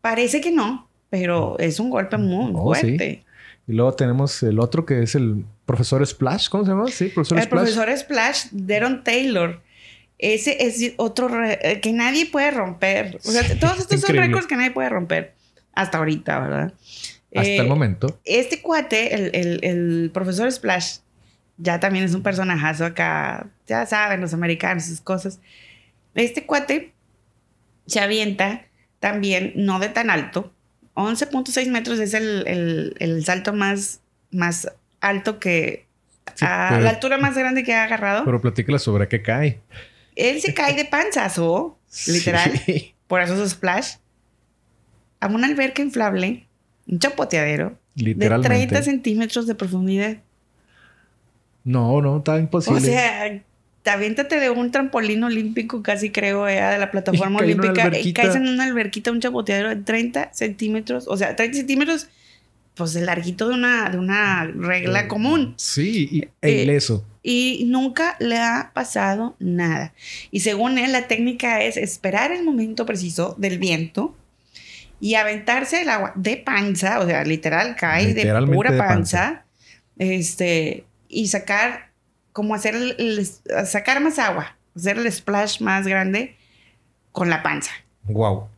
parece que no, pero es un golpe muy Oh, sí. fuerte. Y luego tenemos el otro que es el profesor Splash. ¿Cómo se llama? Sí, profesor el Splash. profesor Splash, Deron Taylor. Ese es otro eh, que nadie puede romper. O sea, Sí, todos estos son récords que nadie puede romper. Hasta ahorita, ¿verdad? Hasta Eh, el momento. Este cuate, el, el- el profesor Splash, ya también es un personajazo acá. Ya saben, los americanos, sus cosas. Este cuate se avienta también, no de tan alto. 11.6 metros es el, el- el salto más, más alto que. Sí, a pero- la altura más grande que ha agarrado. Pero platícala sobre qué cae. Él se cae de panzazo, literal. Sí. Por eso es Splash. A una alberca inflable, un chapoteadero de Literalmente. 30 centímetros de profundidad. No, no, está imposible. O sea, te aviéntate de un trampolín olímpico, casi creo, eh, de la plataforma Y olímpica, y alberquita. caes en una alberquita, un chapoteadero de 30 centímetros. O sea, 30 centímetros, pues el larguito de una, de una regla común. Sí, y, e Eh, ileso. Y nunca le ha pasado nada. Y según él, la técnica es esperar el momento preciso del viento y aventarse el agua de panza, o sea, literal, cae de pura de panza. este, y sacar, como hacer el, el- sacar más agua, hacer el splash más grande con la panza. Wow.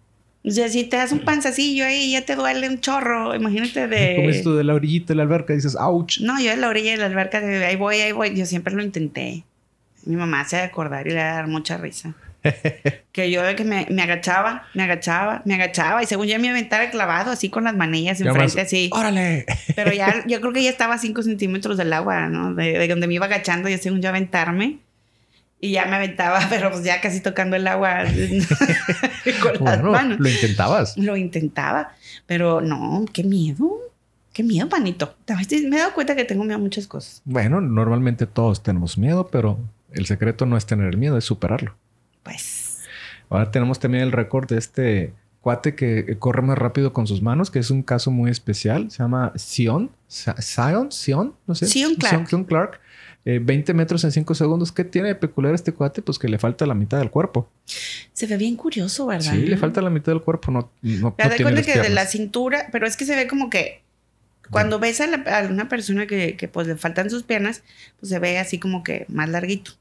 O sea, si te das un panzacillo ahí, ya te duele un chorro, imagínate de... Como esto de la orillita de la alberca, dices, ouch. No, yo en la orilla de la alberca, de ahí voy, ahí voy. Yo siempre lo intenté. Mi mamá se ha de acordar y le va a dar mucha risa. Que yo que me, me agachaba, me agachaba, me agachaba y según yo me aventara clavado así con las manillas enfrente más, así. ¡Órale! Pero ya, yo creo que ya estaba a 5 centímetros del agua, ¿no? De, de donde me iba agachando, yo según yo aventarme. Y ya me aventaba, pero pues ya casi tocando el agua con las Bueno, manos. lo intentabas. Lo intentaba, pero no, qué miedo. Qué miedo, panito. Me he dado cuenta que tengo miedo a muchas cosas. Bueno, normalmente todos tenemos miedo, pero el secreto no es tener el miedo, es superarlo. Pues. Ahora tenemos también el récord de este cuate que corre más rápido con sus manos, que es un caso muy especial. Se llama Sion. Sion, Sion, no sé. Sion Clark. Sion Clark. Eh, 20 metros en 5 segundos. ¿Qué tiene de peculiar este cuate? Pues que le falta la mitad del cuerpo. Se ve bien curioso, ¿verdad? Sí, le falta la mitad del cuerpo. No, no, Te no tiene cuenta las que de la cintura, pero es que se ve como que cuando ves a, la- a una persona que, que, pues le faltan sus piernas, pues se ve así como que más larguito.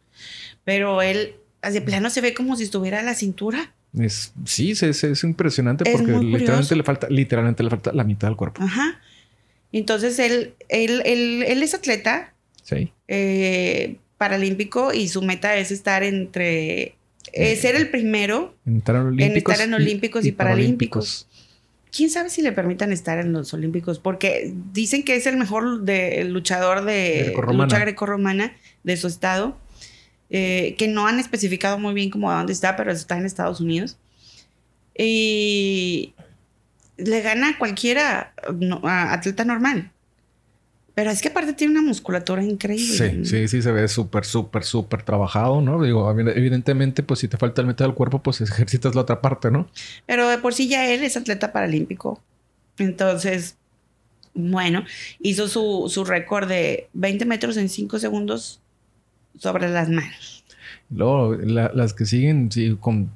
Pero él, de plano, se ve como si estuviera a la cintura. Es, sí, es, es- es impresionante Es porque literalmente le falta, literalmente le falta la mitad del cuerpo. Ajá. Entonces él, él, él, él es atleta Sí. eh, paralímpico y su meta es estar entre eh, ser el primero. En estar en olímpicos. estar en olímpicos y paralímpicos. quién sabe si le permitan estar en los Olímpicos, porque dicen que es el mejor de, el luchador de Grecorromana. lucha grecorromana de su estado, eh, que no han especificado muy bien cómo dónde está, pero está en Estados Unidos. Y le gana a cualquiera no, a atleta normal. Pero es que aparte tiene una musculatura increíble. Sí, sí, sí, se ve súper, súper, súper trabajado, ¿no? Digo, evidentemente, pues si te falta el mitad del cuerpo, pues ejercitas la otra parte, ¿no? Pero de por sí ya él es atleta paralímpico. Entonces, bueno, hizo su, su récord de 20 metros en 5 segundos sobre las manos. Luego, la- las que siguen, sí, con...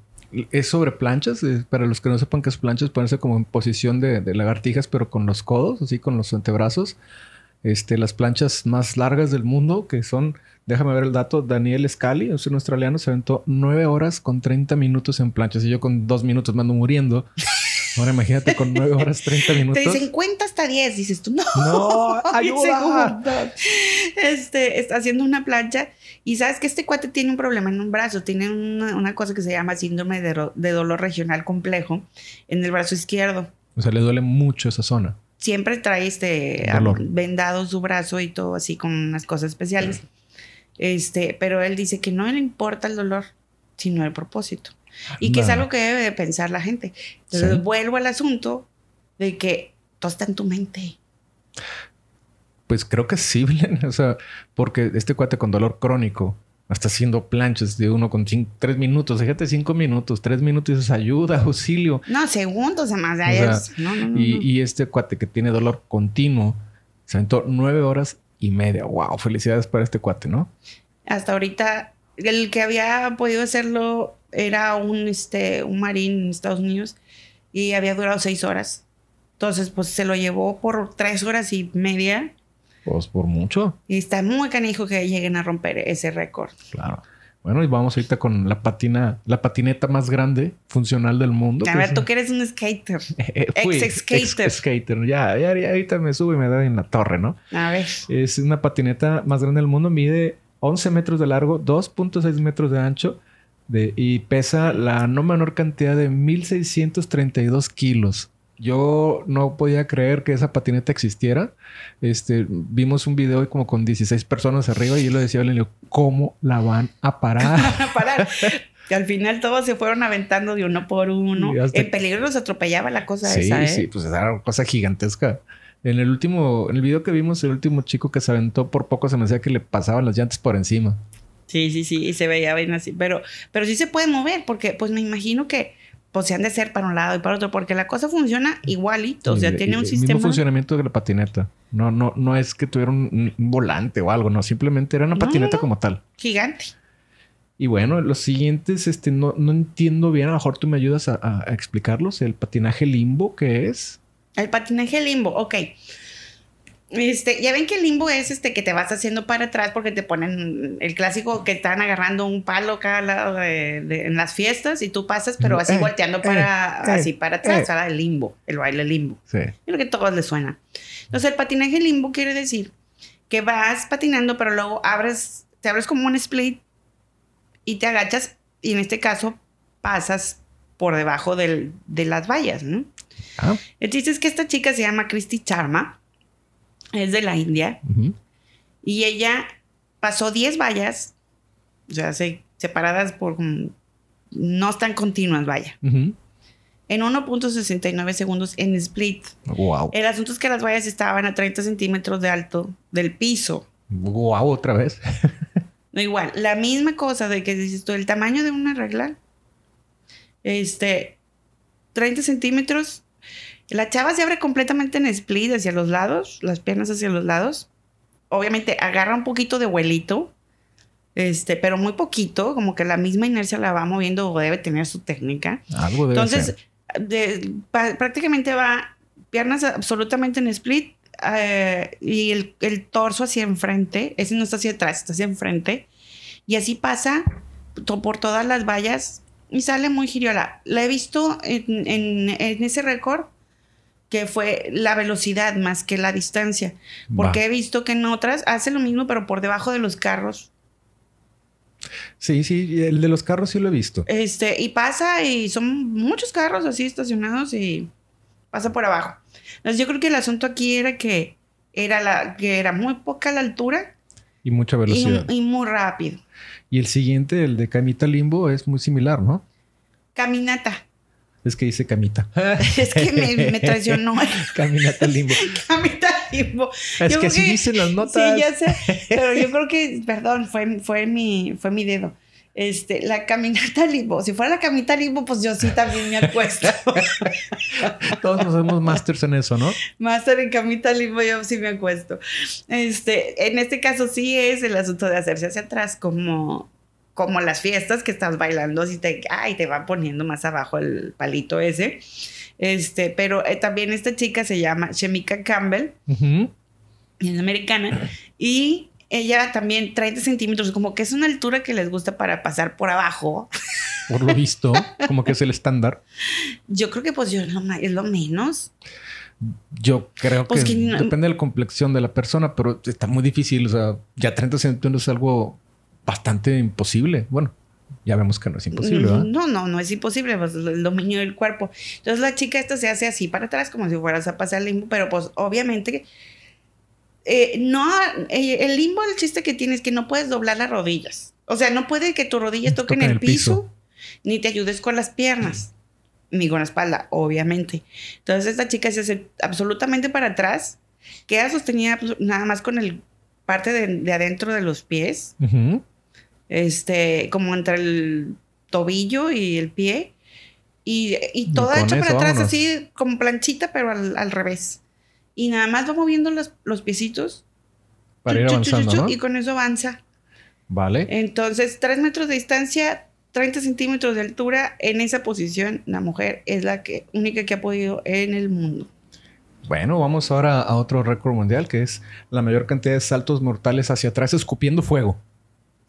Es sobre planchas, para los que no sepan qué es planchas, ponerse como en posición de, de lagartijas, pero con los codos, así con los antebrazos. Este, las planchas más largas del mundo, que son, déjame ver el dato, Daniel Scali, es un australiano, se aventó 9 horas con 30 minutos en planchas y yo con 2 minutos me ando muriendo. Ahora imagínate con 9 horas 30 minutos. Te dicen cuenta hasta 10, dices tú, no. No, Ay, ayuda. Este, está haciendo una plancha y sabes que este cuate tiene un problema en un brazo, tiene una, una cosa que se llama síndrome de, de dolor regional complejo en el brazo izquierdo. O sea, le duele mucho esa zona. Siempre trae este Dolor. vendado su brazo y todo así con unas cosas especiales. Este, pero él dice que no le importa el dolor, sino el propósito. Y que es algo que debe de pensar la gente. Entonces Sí. vuelvo al asunto de que todo está en tu mente. Pues creo que sí. O sea, porque este cuate con dolor crónico está haciendo planchas de uno con cin- tres minutos. Fíjate, cinco minutos, tres minutos y dices ayuda, auxilio. No, segundos además. O ahí sea, no, no, no, Y, y este cuate que tiene dolor continuo se aventó nueve horas y media. Wow, felicidades para este cuate, ¿no? Hasta ahorita, el que había podido hacerlo era un, este, un marín en Estados Unidos y había durado seis horas. Entonces, pues se lo llevó por tres horas y media. Pues por mucho. Y está muy canijo que lleguen a romper ese récord. Claro. Bueno, y vamos ahorita con la patina, la patineta más grande funcional del mundo. A ver, tú que eres un skater. ex skater. Ex skater. Ya, ya, ya, ahorita me subo y me da en la torre, ¿no? A ver. Es una patineta más grande del mundo. Mide 11 metros de largo, 2.6 metros de ancho de, y pesa la no menor cantidad de 1632 kilos. Yo no podía creer que esa patineta existiera. Este, vimos un video y como con 16 personas arriba y yo le decía a ¿cómo la van a parar? a parar. Y al final todos se fueron aventando de uno por uno. En peligro los atropellaba la cosa esa, ¿eh? Sí, pues era una cosa gigantesca. En el último, en el video que vimos, el último chico que se aventó por poco se me decía que le pasaban las llantas por encima. Sí, sí, sí, y se veía bien así. Pero, pero sí se puede mover, porque pues me imagino que pues se han de ser para un lado y para otro, porque la cosa funciona igualito, o sea, tiene un sistema. El mismo funcionamiento de la patineta. No, no, no es que tuviera un, volante o algo, no, simplemente era una patineta como tal. Gigante. Y bueno, los siguientes, este, no, no entiendo bien, a lo mejor tú me ayudas a, a explicarlos. El patinaje limbo, ¿qué es? El patinaje limbo, ok. Este, ya ven que el limbo es este que te vas haciendo para atrás porque te ponen el clásico que están agarrando un palo cada lado de, en las fiestas y tú pasas, pero así eh, volteando para, eh, así para atrás, eh. el limbo, el baile limbo. Sí. Creo que a todos les suena. Entonces, el patinaje limbo quiere decir que vas patinando, pero luego abres, te abres como un split y te agachas y en este caso pasas por debajo del, de las vallas, ¿no? Ah. El chiste es que esta chica se llama Christy Charma, es de la India, y ella pasó 10 vallas, o sea, separadas por... No están continuas, vaya. En 1.69 segundos en split. Wow. El asunto es que las vallas estaban a 30 centímetros de alto del piso. Wow, otra vez. no, igual, la misma cosa de que dices tú, el tamaño de una regla. Este, 30 centímetros la chava se abre completamente en split hacia los lados, las piernas hacia los lados. Obviamente agarra un poquito de vuelito, este, pero muy poquito, como que la misma inercia la va moviendo o debe tener su técnica. Algo debe Entonces, prácticamente va piernas absolutamente en split eh, y el, torso hacia enfrente, ese no está hacia atrás, está hacia enfrente. Y así pasa por todas las vallas y sale muy giriola. La he visto en, en ese récord que fue la velocidad más que la distancia. Porque he visto que en otras hace lo mismo, pero por debajo de los carros. Sí, sí, el de los carros sí lo he visto. Este, y pasa y son muchos carros así estacionados y pasa por abajo. Entonces yo creo que el asunto aquí era que era la que era muy poca la altura y mucha velocidad y, y muy rápido. Y el siguiente, el de Camita Limbo, es muy similar, ¿no? Caminata. Es que dice camita. es que me, traicionó. Caminata limbo. Camita limbo. Es que así dicen las notas. Sí, ya sé. Pero yo creo que, perdón, fue, fue, mi, fue mi dedo. Este, la caminata limbo. Si fuera la caminata limbo, pues yo sí también me acuesto. Todos nos hacemos masters en eso, ¿no? Máster en camita limbo, yo sí me acuesto. Este, en este caso sí es el asunto de hacerse hacia atrás como como las fiestas que estás bailando, y te, ay, te va poniendo más abajo el palito ese. Este, pero eh, también esta chica se llama Shemika Campbell, es americana, y ella también 30 centímetros, como que es una altura que les gusta para pasar por abajo. Por lo visto, como que es el estándar. Yo creo que pues yo es lo menos. Yo creo pues que, depende de la complexión de la persona, pero está muy difícil. O sea, ya 30 centímetros es algo bastante imposible. Bueno, ya vemos que no es imposible, ¿verdad? No, no, no es imposible, pues el dominio del cuerpo. Entonces la chica esta se hace así para atrás, como si fueras a pasar el limbo, pero pues obviamente eh, no, eh, el limbo, el chiste que tienes es que no puedes doblar las rodillas. O sea, no puede que tus rodillas toquen el, piso, ni te ayudes con las piernas, ni con la espalda, obviamente. Entonces esta chica se hace absolutamente para atrás, queda sostenida pues, nada más con el parte de, adentro de los pies este, como entre el tobillo y el pie. Y, y toda hecha para atrás, así como planchita, pero al, revés. Y nada más va moviendo los, los piecitos. Para ir avanzando, Y con eso avanza. Vale. Entonces, tres metros de distancia, 30 centímetros de altura. En esa posición, la mujer es la que, única que ha podido en el mundo. Bueno, vamos ahora a otro récord mundial que es la mayor cantidad de saltos mortales hacia atrás escupiendo fuego.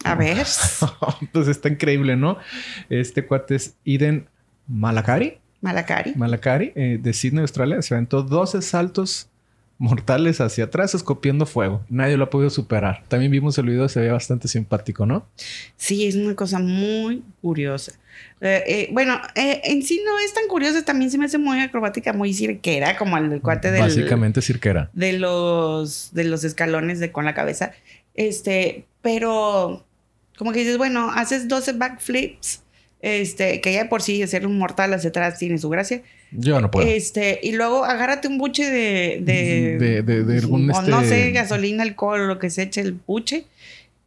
A ver. pues está increíble, ¿no? Este cuate es Iden Malakari. Malakari. Malakari, eh, de Sydney, Australia. Se aventó 12 saltos mortales hacia atrás escupiendo fuego. Nadie lo ha podido superar. También vimos el video, se ve bastante simpático, ¿no? Sí, es una cosa muy curiosa. Eh, eh, bueno, en sí no es tan curiosa, también se me hace muy acrobática, muy cirquera, como el cuate del... Básicamente cirquera. De los, de los escalones de con la cabeza. Este, pero como que dices, bueno, haces 12 backflips, este, que ya por sí hacer un mortal hacia atrás tiene su gracia. Yo no puedo. Este, y luego agárrate un buche de. De, de, de, algún. O no sé, este gasolina, alcohol lo que se eche el buche.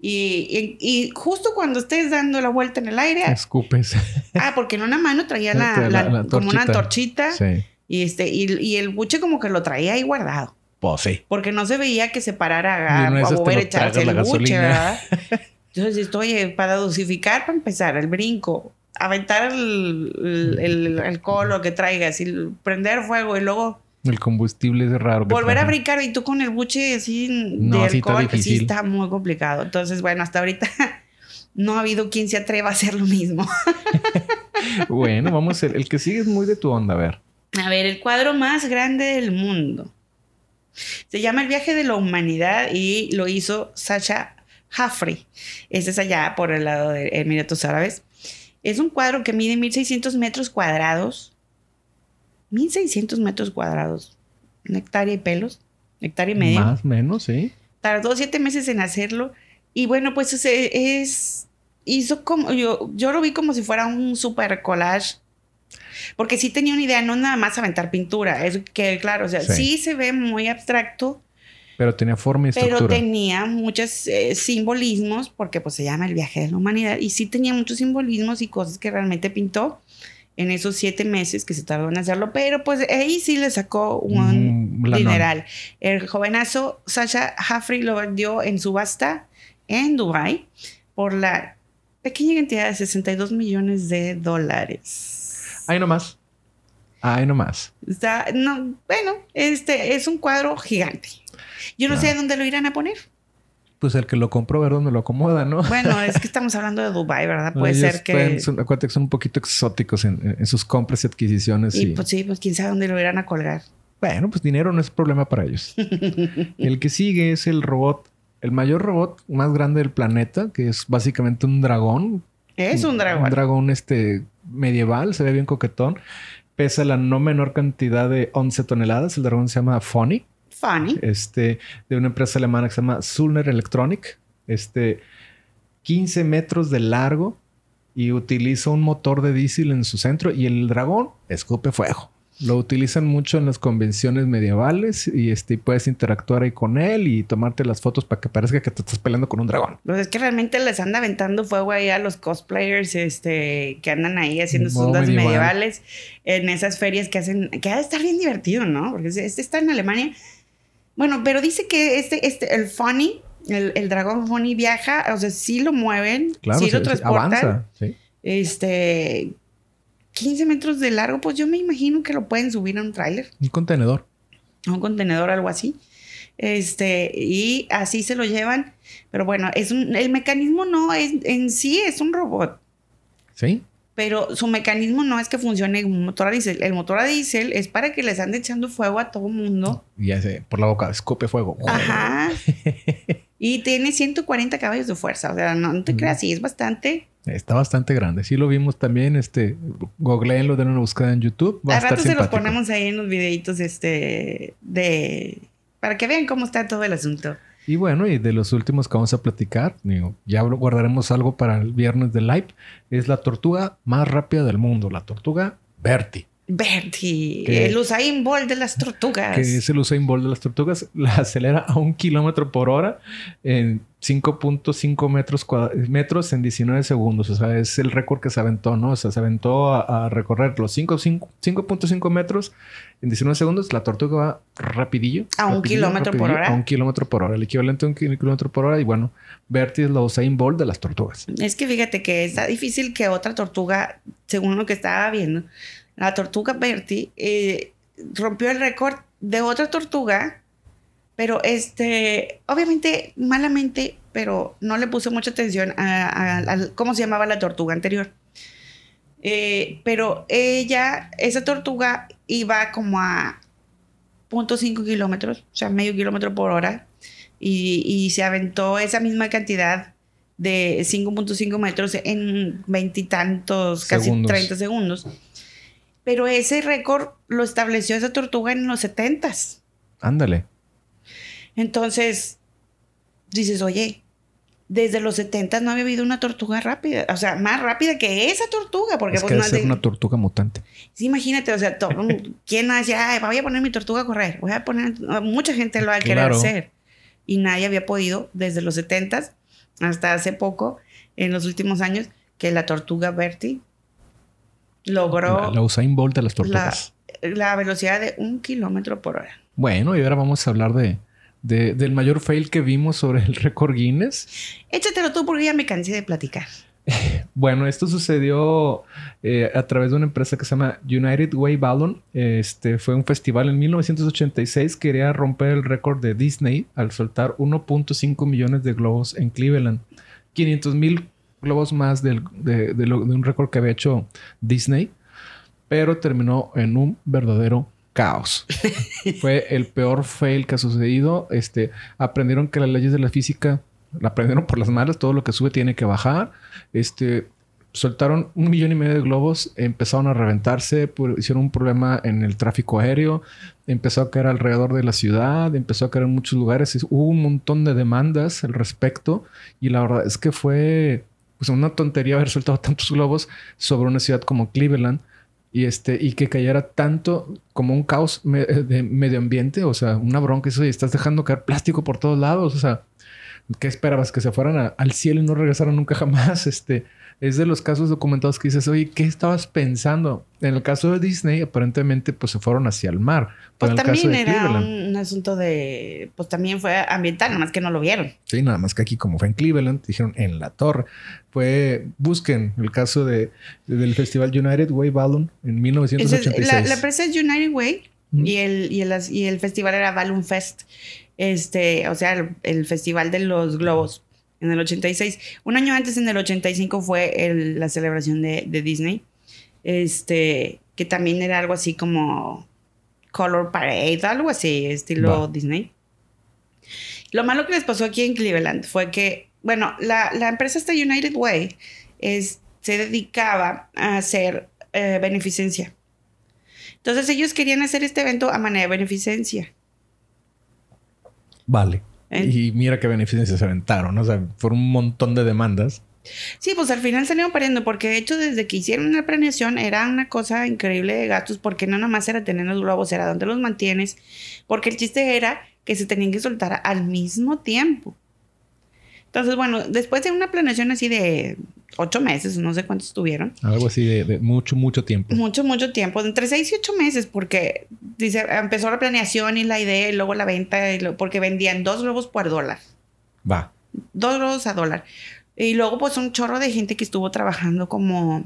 Y, y, justo cuando estés dando la vuelta en el aire. Escupes. Ah, porque en una mano traía la, como una torchita. Sí. Y, este, y, y, el buche como que lo traía ahí guardado. Pues sí. Porque no se veía que se parara a, a volver a echarse el buche, ¿verdad? Entonces, oye, para dosificar, para empezar, el brinco, aventar el, el, alcohol, lo que traigas, y prender fuego y luego... El combustible es raro. Volver a brincar y tú con el buche así de alcohol, pues sí está muy complicado. Entonces, bueno, hasta ahorita no ha habido quien se atreva a hacer lo mismo. bueno, vamos, el, el que sigue es muy de tu onda, a ver. A ver, el cuadro más grande del mundo. Se llama El viaje de la humanidad y lo hizo Sasha Jafri. Este es allá por el lado de Emiratos Árabes. Es un cuadro que mide 1600 metros cuadrados. 1600 metros cuadrados. Una hectárea y pelos. Hectárea y medio. Más o menos, sí. Tardó siete meses en hacerlo. Y bueno, pues es, es hizo como, yo, yo lo vi como si fuera un super collage. Porque sí tenía una idea, no nada más aventar pintura. Es que, claro, o sea, sí se ve muy abstracto pero tenía forma y estructura. Pero tenía muchos eh, simbolismos, porque pues se llama el viaje de la humanidad, y sí tenía muchos simbolismos y cosas que realmente pintó en esos siete meses que se tardó en hacerlo, pero pues ahí sí le sacó un dineral. El jovenazo Sasha Huffrey lo vendió en subasta en Dubai por la pequeña cantidad de 62 millones de dólares. Ahí nomás. Ahí nomás. Está, no, bueno, este es un cuadro gigante. Yo no, sé dónde lo irán a poner. Pues el que lo compró, ver dónde lo acomoda, ¿no? Bueno, es que estamos hablando de Dubai, ¿verdad? Puede ser que... son, acuérdate que son un poquito exóticos en, sus compras y adquisiciones. Y, pues sí, pues quién sabe dónde lo irán a colgar. Bueno, pues dinero no es problema para ellos. el que sigue es el robot, el mayor robot más grande del planeta, que es básicamente un dragón. Es un dragón. Un dragón este medieval, se ve bien coquetón. Pesa la no menor cantidad de 11 toneladas. El dragón se llama Funny. Funny. Este, de una empresa alemana que se llama Sulner Electronic. Este, 15 metros de largo y utiliza un motor de diésel en su centro y el dragón escupe fuego. Lo utilizan mucho en las convenciones medievales y este, puedes interactuar ahí con él y tomarte las fotos para que parezca que te estás peleando con un dragón. Pues es que realmente les anda aventando fuego ahí a los cosplayers este, que andan ahí haciendo sus ondas medievales en esas ferias que hacen, que ha de estar bien divertido, ¿no? Porque este está en Alemania bueno, pero dice que este, este, el Funny, el, dragón Funny viaja, o sea, sí lo mueven, sí lo transportan. Avanza, sí. Este, 15 metros de largo, pues yo me imagino que lo pueden subir a un tráiler. Un contenedor. Un contenedor, algo así. Este, y así se lo llevan. Pero bueno, es un, el mecanismo no es, en sí es un robot. Sí pero su mecanismo no es que funcione un motor a diésel. El motor a diésel es para que les ande echando fuego a todo mundo. Y hace por la boca, escope fuego. Ajá. y tiene 140 caballos de fuerza. O sea, no, te creas, sí, es bastante. Está bastante grande. Sí lo vimos también, este, googleenlo, den una búsqueda en YouTube. Va a, rato se los ponemos ahí en los videitos, este, de... Para que vean cómo está todo el asunto. Y bueno, y de los últimos que vamos a platicar, digo, ya guardaremos algo para el viernes de live, es la tortuga más rápida del mundo, la tortuga Bertie. Bertie, el Usain Bolt de las tortugas. Que es el Usain Bolt de las tortugas. La acelera a un kilómetro por hora en 5.5 metros, metros en 19 segundos. O sea, es el récord que se aventó, ¿no? O sea, se aventó a, recorrer los 5.5 metros en 19 segundos. La tortuga va rapidillo. A un kilómetro por hora. A un kilómetro por hora. El equivalente a un kilómetro por hora. Y bueno, Bertie es la Usain Bolt de las tortugas. Es que fíjate que está difícil que otra tortuga, según lo que estaba viendo, la tortuga Bertie eh, rompió el récord de otra tortuga, pero este, obviamente, malamente, pero no le puse mucha atención a, cómo se llamaba la tortuga anterior. Eh, pero ella, esa tortuga iba como a 0.5 kilómetros, o sea, medio kilómetro por hora, y, y se aventó esa misma cantidad de 5.5 metros en veintitantos, casi 30 segundos. Pero ese récord lo estableció esa tortuga en los 70 Ándale. Entonces, dices, oye, desde los 70 no había habido una tortuga rápida, o sea, más rápida que esa tortuga, porque es pues, que una tortuga mutante. Sí, imagínate, o sea, ¿quién hace, voy a poner mi tortuga a correr? Voy a poner, mucha gente lo va a querer hacer. Y nadie había podido desde los 70 hasta hace poco, en los últimos años, que la tortuga Bertie logró... La, la Usain Bolt de las tortugas. La, velocidad de un kilómetro por hora. Bueno, y ahora vamos a hablar de, del mayor fail que vimos sobre el récord Guinness. Échatelo tú porque ya me cansé de platicar. Bueno, esto sucedió eh, a través de una empresa que se llama United Way Ballon. Este fue un festival en 1986 que quería romper el récord de Disney al soltar 1.5 millones de globos en Cleveland. 500 mil globos más de, un récord que había hecho Disney, pero terminó en un verdadero caos. Fue el peor fail que ha sucedido. Este, aprendieron que las leyes de la física la aprendieron por las malas, todo lo que sube tiene que bajar. Este, soltaron un millón y medio de globos, empezaron a reventarse, hicieron un problema en el tráfico aéreo, empezó a caer alrededor de la ciudad, empezó a caer en muchos lugares, hubo un montón de demandas al respecto y la verdad es que fue pues, una tontería haber soltado tantos globos sobre una ciudad como Cleveland y este y que cayera tanto como un caos de medio ambiente, o sea, una bronca, eso y estás dejando caer plástico por todos lados, o sea, ¿qué esperabas? ¿Que se fueran al cielo y no regresaran nunca jamás? Este, es de los casos documentados que dices, oye, ¿qué estabas pensando? En el caso de Disney, aparentemente, pues se fueron hacia el mar. Pues también era un, asunto de, pues también fue ambiental, nada más que no lo vieron. Sí, nada más que aquí, como fue en Cleveland, dijeron en la torre. Fue, busquen el caso de, del festival United Way Balloon en 1986. la, la, empresa es United Way y, el, y, el, y el festival era Balloon Fest este, o sea, el, Festival de los Globos en el 86. Un año antes, en el 85, fue la celebración de, Disney, este, que también era algo así como Color Parade, algo así, estilo Disney. Lo malo que les pasó aquí en Cleveland fue que, bueno, la, empresa esta United Way es, se dedicaba a hacer eh, beneficencia. Entonces ellos querían hacer este evento a manera de beneficencia. Vale. ¿Eh? Y mira qué beneficios se aventaron, o sea, por un montón de demandas. Sí, pues al final salieron pariendo, porque de hecho desde que hicieron la planeación era una cosa increíble de gastos, porque no nada más era tener los globos, era donde los mantienes, porque el chiste era que se tenían que soltar al mismo tiempo. Entonces, bueno, después de una planeación así de ocho meses, no sé cuántos tuvieron. Algo así de, mucho, mucho tiempo. Mucho, mucho tiempo, entre seis y ocho meses, porque dice, empezó la planeación y la idea y luego la venta, porque vendían dos globos por dólar. Va. Dos globos a dólar. Y luego, pues, un chorro de gente que estuvo trabajando como,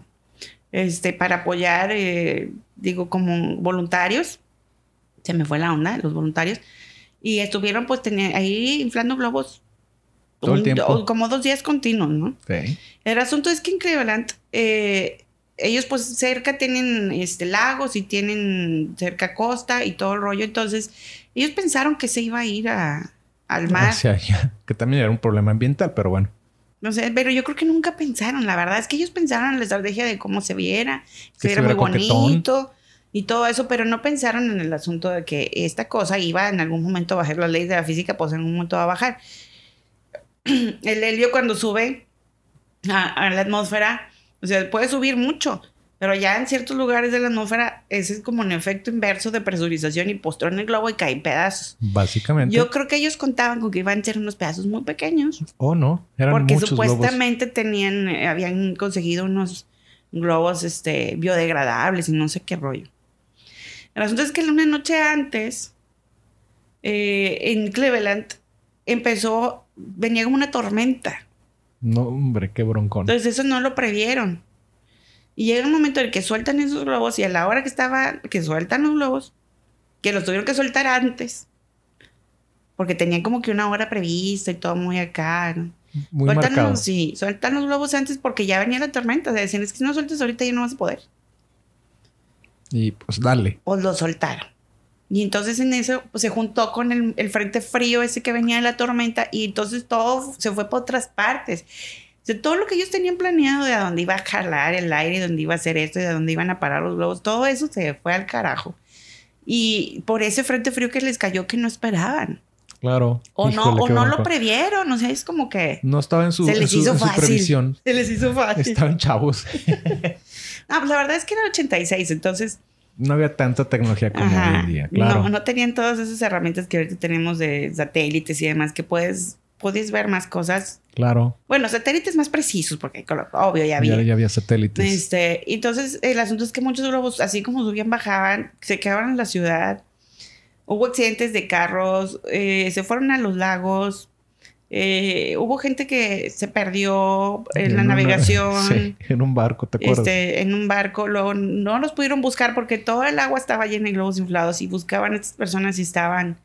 este, para apoyar, eh, digo, como voluntarios. Se me fue la onda, los voluntarios. Y estuvieron, pues, ahí inflando globos como dos días continuos, ¿no? Sí. El asunto es que en Cleveland, eh, ellos pues cerca tienen este, lagos y tienen cerca costa y todo el rollo. Entonces, ellos pensaron que se iba a ir a, al mar. que también era un problema ambiental, pero bueno. No sé, pero yo creo que nunca pensaron. La verdad es que ellos pensaron en la estrategia de cómo se viera, que, era muy bonito y todo eso, pero no pensaron en el asunto de que esta cosa iba en algún momento a bajar las leyes de la física, pues en un momento va a bajar. el helio cuando sube a, la atmósfera, o sea, puede subir mucho, pero ya en ciertos lugares de la atmósfera ese es como un efecto inverso de presurización y postró en el globo y cae pedazos. Básicamente. Yo creo que ellos contaban con que iban a ser unos pedazos muy pequeños. Oh, no, eran Porque supuestamente tenían, eh, habían conseguido unos globos este, biodegradables y no sé qué rollo. El asunto es que una noche antes, eh, en Cleveland, empezó venía como una tormenta. No, hombre, qué broncón. Entonces eso no lo previeron. Y llega un momento en el que sueltan esos globos y a la hora que estaba, que sueltan los globos, que los tuvieron que soltar antes. Porque tenían como que una hora prevista y todo muy acá. ¿no? Muy sueltan marcado. los, sí, sueltan los globos antes porque ya venía la tormenta. O sea, decían, es que si no sueltas ahorita ya no vas a poder. Y pues dale. O lo soltaron. Y entonces en eso pues, se juntó con el, el frente frío ese que venía de la tormenta y entonces todo se fue por otras partes. Todo lo que ellos tenían planeado de a dónde iba a jalar el aire, dónde iba a hacer esto y de dónde iban a parar los globos, todo eso se fue al carajo. Y por ese frente frío que les cayó que no esperaban. Claro. O Híjole, no, o no lo previeron. O sea, es como que No estaba en su, se en les su- hizo en su fácil. previsión. Se les hizo fácil. Estaban chavos. No, pues la verdad es que era el 86, entonces No había tanta tecnología como Ajá. hoy en día. Claro. No, no tenían todas esas herramientas que ahorita tenemos de satélites y demás, que puedes, puedes ver más cosas. Claro. Bueno, satélites más precisos, porque obvio ya había. Ya, ya había satélites. Este, entonces, el asunto es que muchos globos, así como subían, bajaban, se quedaban en la ciudad. Hubo accidentes de carros, eh, se fueron a los lagos. Eh, hubo gente que se perdió en la una- navegación. sí, en un barco, ¿te acuerdas? este, en un barco. No los pudieron buscar porque todo el agua estaba llena de globos inflados y buscaban a estas personas y estaban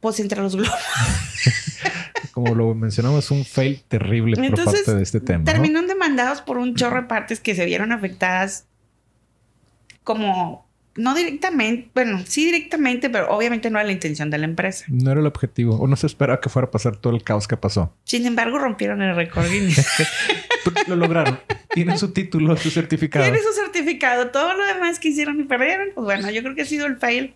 pues entre los globos. Como lo mencionamos, un fail terrible por Entonces, parte de este tema. ¿no? Terminaron demandados por un chorro de partes que se vieron afectadas como, no directamente, bueno, sí directamente, pero obviamente no era la intención de la empresa. No era el objetivo. O no se esperaba que fuera a pasar todo el caos que pasó. Sin embargo, rompieron el récord Guinness. Lo lograron. Tienen su título, su certificado. Tiene su certificado. Todo lo demás que hicieron y perdieron, pues bueno, yo creo que ha sido el fail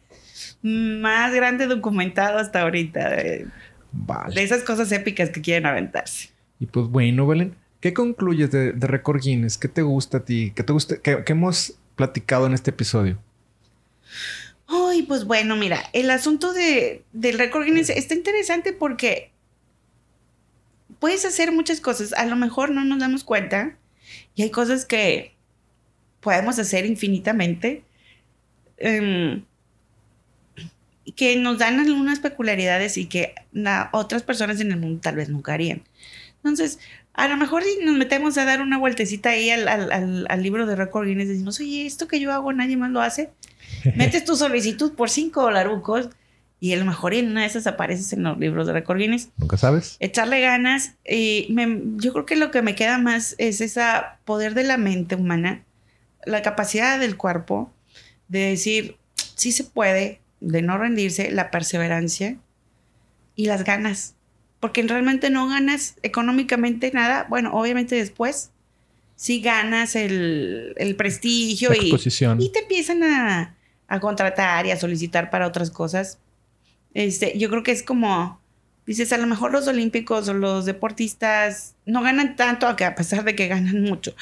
más grande documentado hasta ahorita. De, Vale. de esas cosas épicas que quieren aventarse. Y pues bueno, Belén, ¿qué concluyes de, de Record Guinness? ¿Qué te gusta a ti? ¿Qué te gusta? ¿Qué, qué hemos platicado en este episodio? Ay, pues bueno, mira, el asunto de, del récord Guinness está interesante porque puedes hacer muchas cosas. A lo mejor no nos damos cuenta y hay cosas que podemos hacer infinitamente em, que nos dan algunas peculiaridades y que na- otras personas en el mundo tal vez nunca harían. Entonces, a lo mejor si nos metemos a dar una vueltecita ahí al, al- al- al libro de récord Guinness, decimos, oye, esto que yo hago nadie más lo hace. Metes tu solicitud por 5 dolarucos y a lo mejor en una de esas apareces en los libros de récord Guinness. ¿Nunca sabes? Echarle ganas. Y me- yo creo que lo que me queda más es ese poder de la mente humana, la capacidad del cuerpo de decir, sí se puede, de no rendirse, la perseverancia y las ganas. Porque realmente no ganas económicamente nada. Bueno, obviamente después sí ganas el, el prestigio y, y te empiezan a, a contratar y a solicitar para otras cosas. Este, yo creo que es como, dices, a lo mejor los olímpicos o los deportistas no ganan tanto, a pesar de que ganan mucho,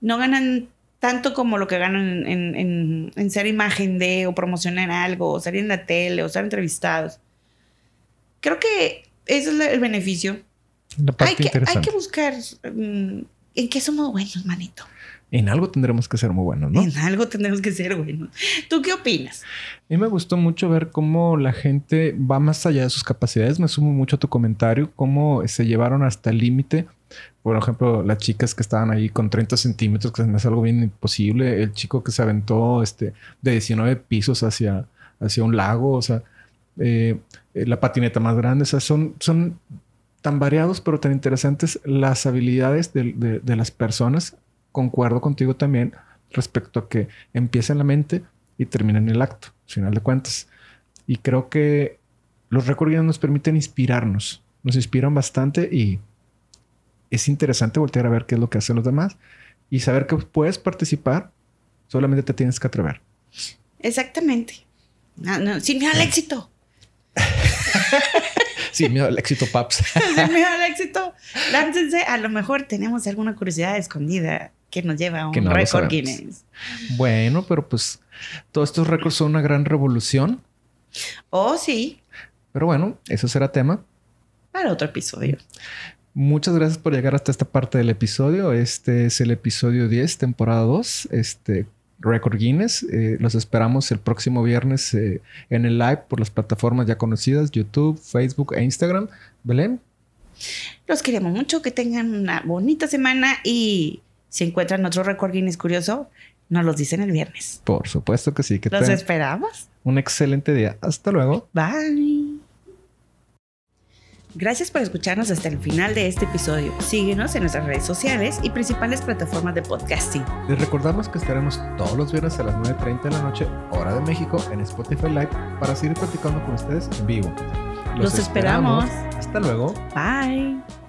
no ganan tanto como lo que ganan en, en- ser imagen de o promocionar algo, o salir en la tele, o ser entrevistados. Creo que ese es el beneficio. La parte Hay que, hay que buscar mm, en qué somos buenos, manito. En algo tendremos que ser muy buenos, ¿no? En algo tenemos que ser buenos. ¿Tú qué opinas? A mí me gustó mucho ver cómo la gente va más allá de sus capacidades. Me sumo mucho a tu comentario, cómo se llevaron hasta el límite. Por ejemplo, las chicas que estaban ahí con 30 centímetros, que hace algo bien imposible. El chico que se aventó este, de 19 pisos hacia, hacia un lago. O sea, eh, eh, la patineta más grande. O sea, son, son tan variados, pero tan interesantes las habilidades de, de- de las personas. Concuerdo contigo también respecto a que empieza en la mente y termina en el acto, al final de cuentas. Y creo que los recorridos nos permiten inspirarnos, nos inspiran bastante y es interesante voltear a ver qué es lo que hacen los demás y saber que puedes participar, solamente te tienes que atrever. Exactamente. No, no, sin miedo al éxito. Sí, miedo al éxito, Paps. Sin miedo al éxito. Láncense. A lo mejor tenemos alguna curiosidad escondida que nos lleva a un no récord. Guinness. bueno, pero pues todos estos récords son una gran revolución. Oh, sí, Pero bueno, eso será tema. para otro episodio. Muchas gracias por llegar hasta esta parte del episodio. Este es el episodio 10, temporada 2, este Record Guinness. Eh, los esperamos el próximo viernes eh, en el live por las plataformas ya conocidas, YouTube, Facebook e Instagram. Belén, Los queremos mucho, que tengan una bonita semana y si encuentran otro récord Guinness curioso, Nos los dicen el viernes. Por supuesto que sí. Que los esperamos. un excelente día. Hasta luego. Bye. Gracias por escucharnos hasta el final de este episodio. Síguenos en nuestras redes sociales y principales plataformas de podcasting. Les recordamos que estaremos todos los viernes a las 9.30 de la noche, hora de México, en Spotify Live para seguir platicando con ustedes en vivo. Los esperamos. Hasta luego. Bye.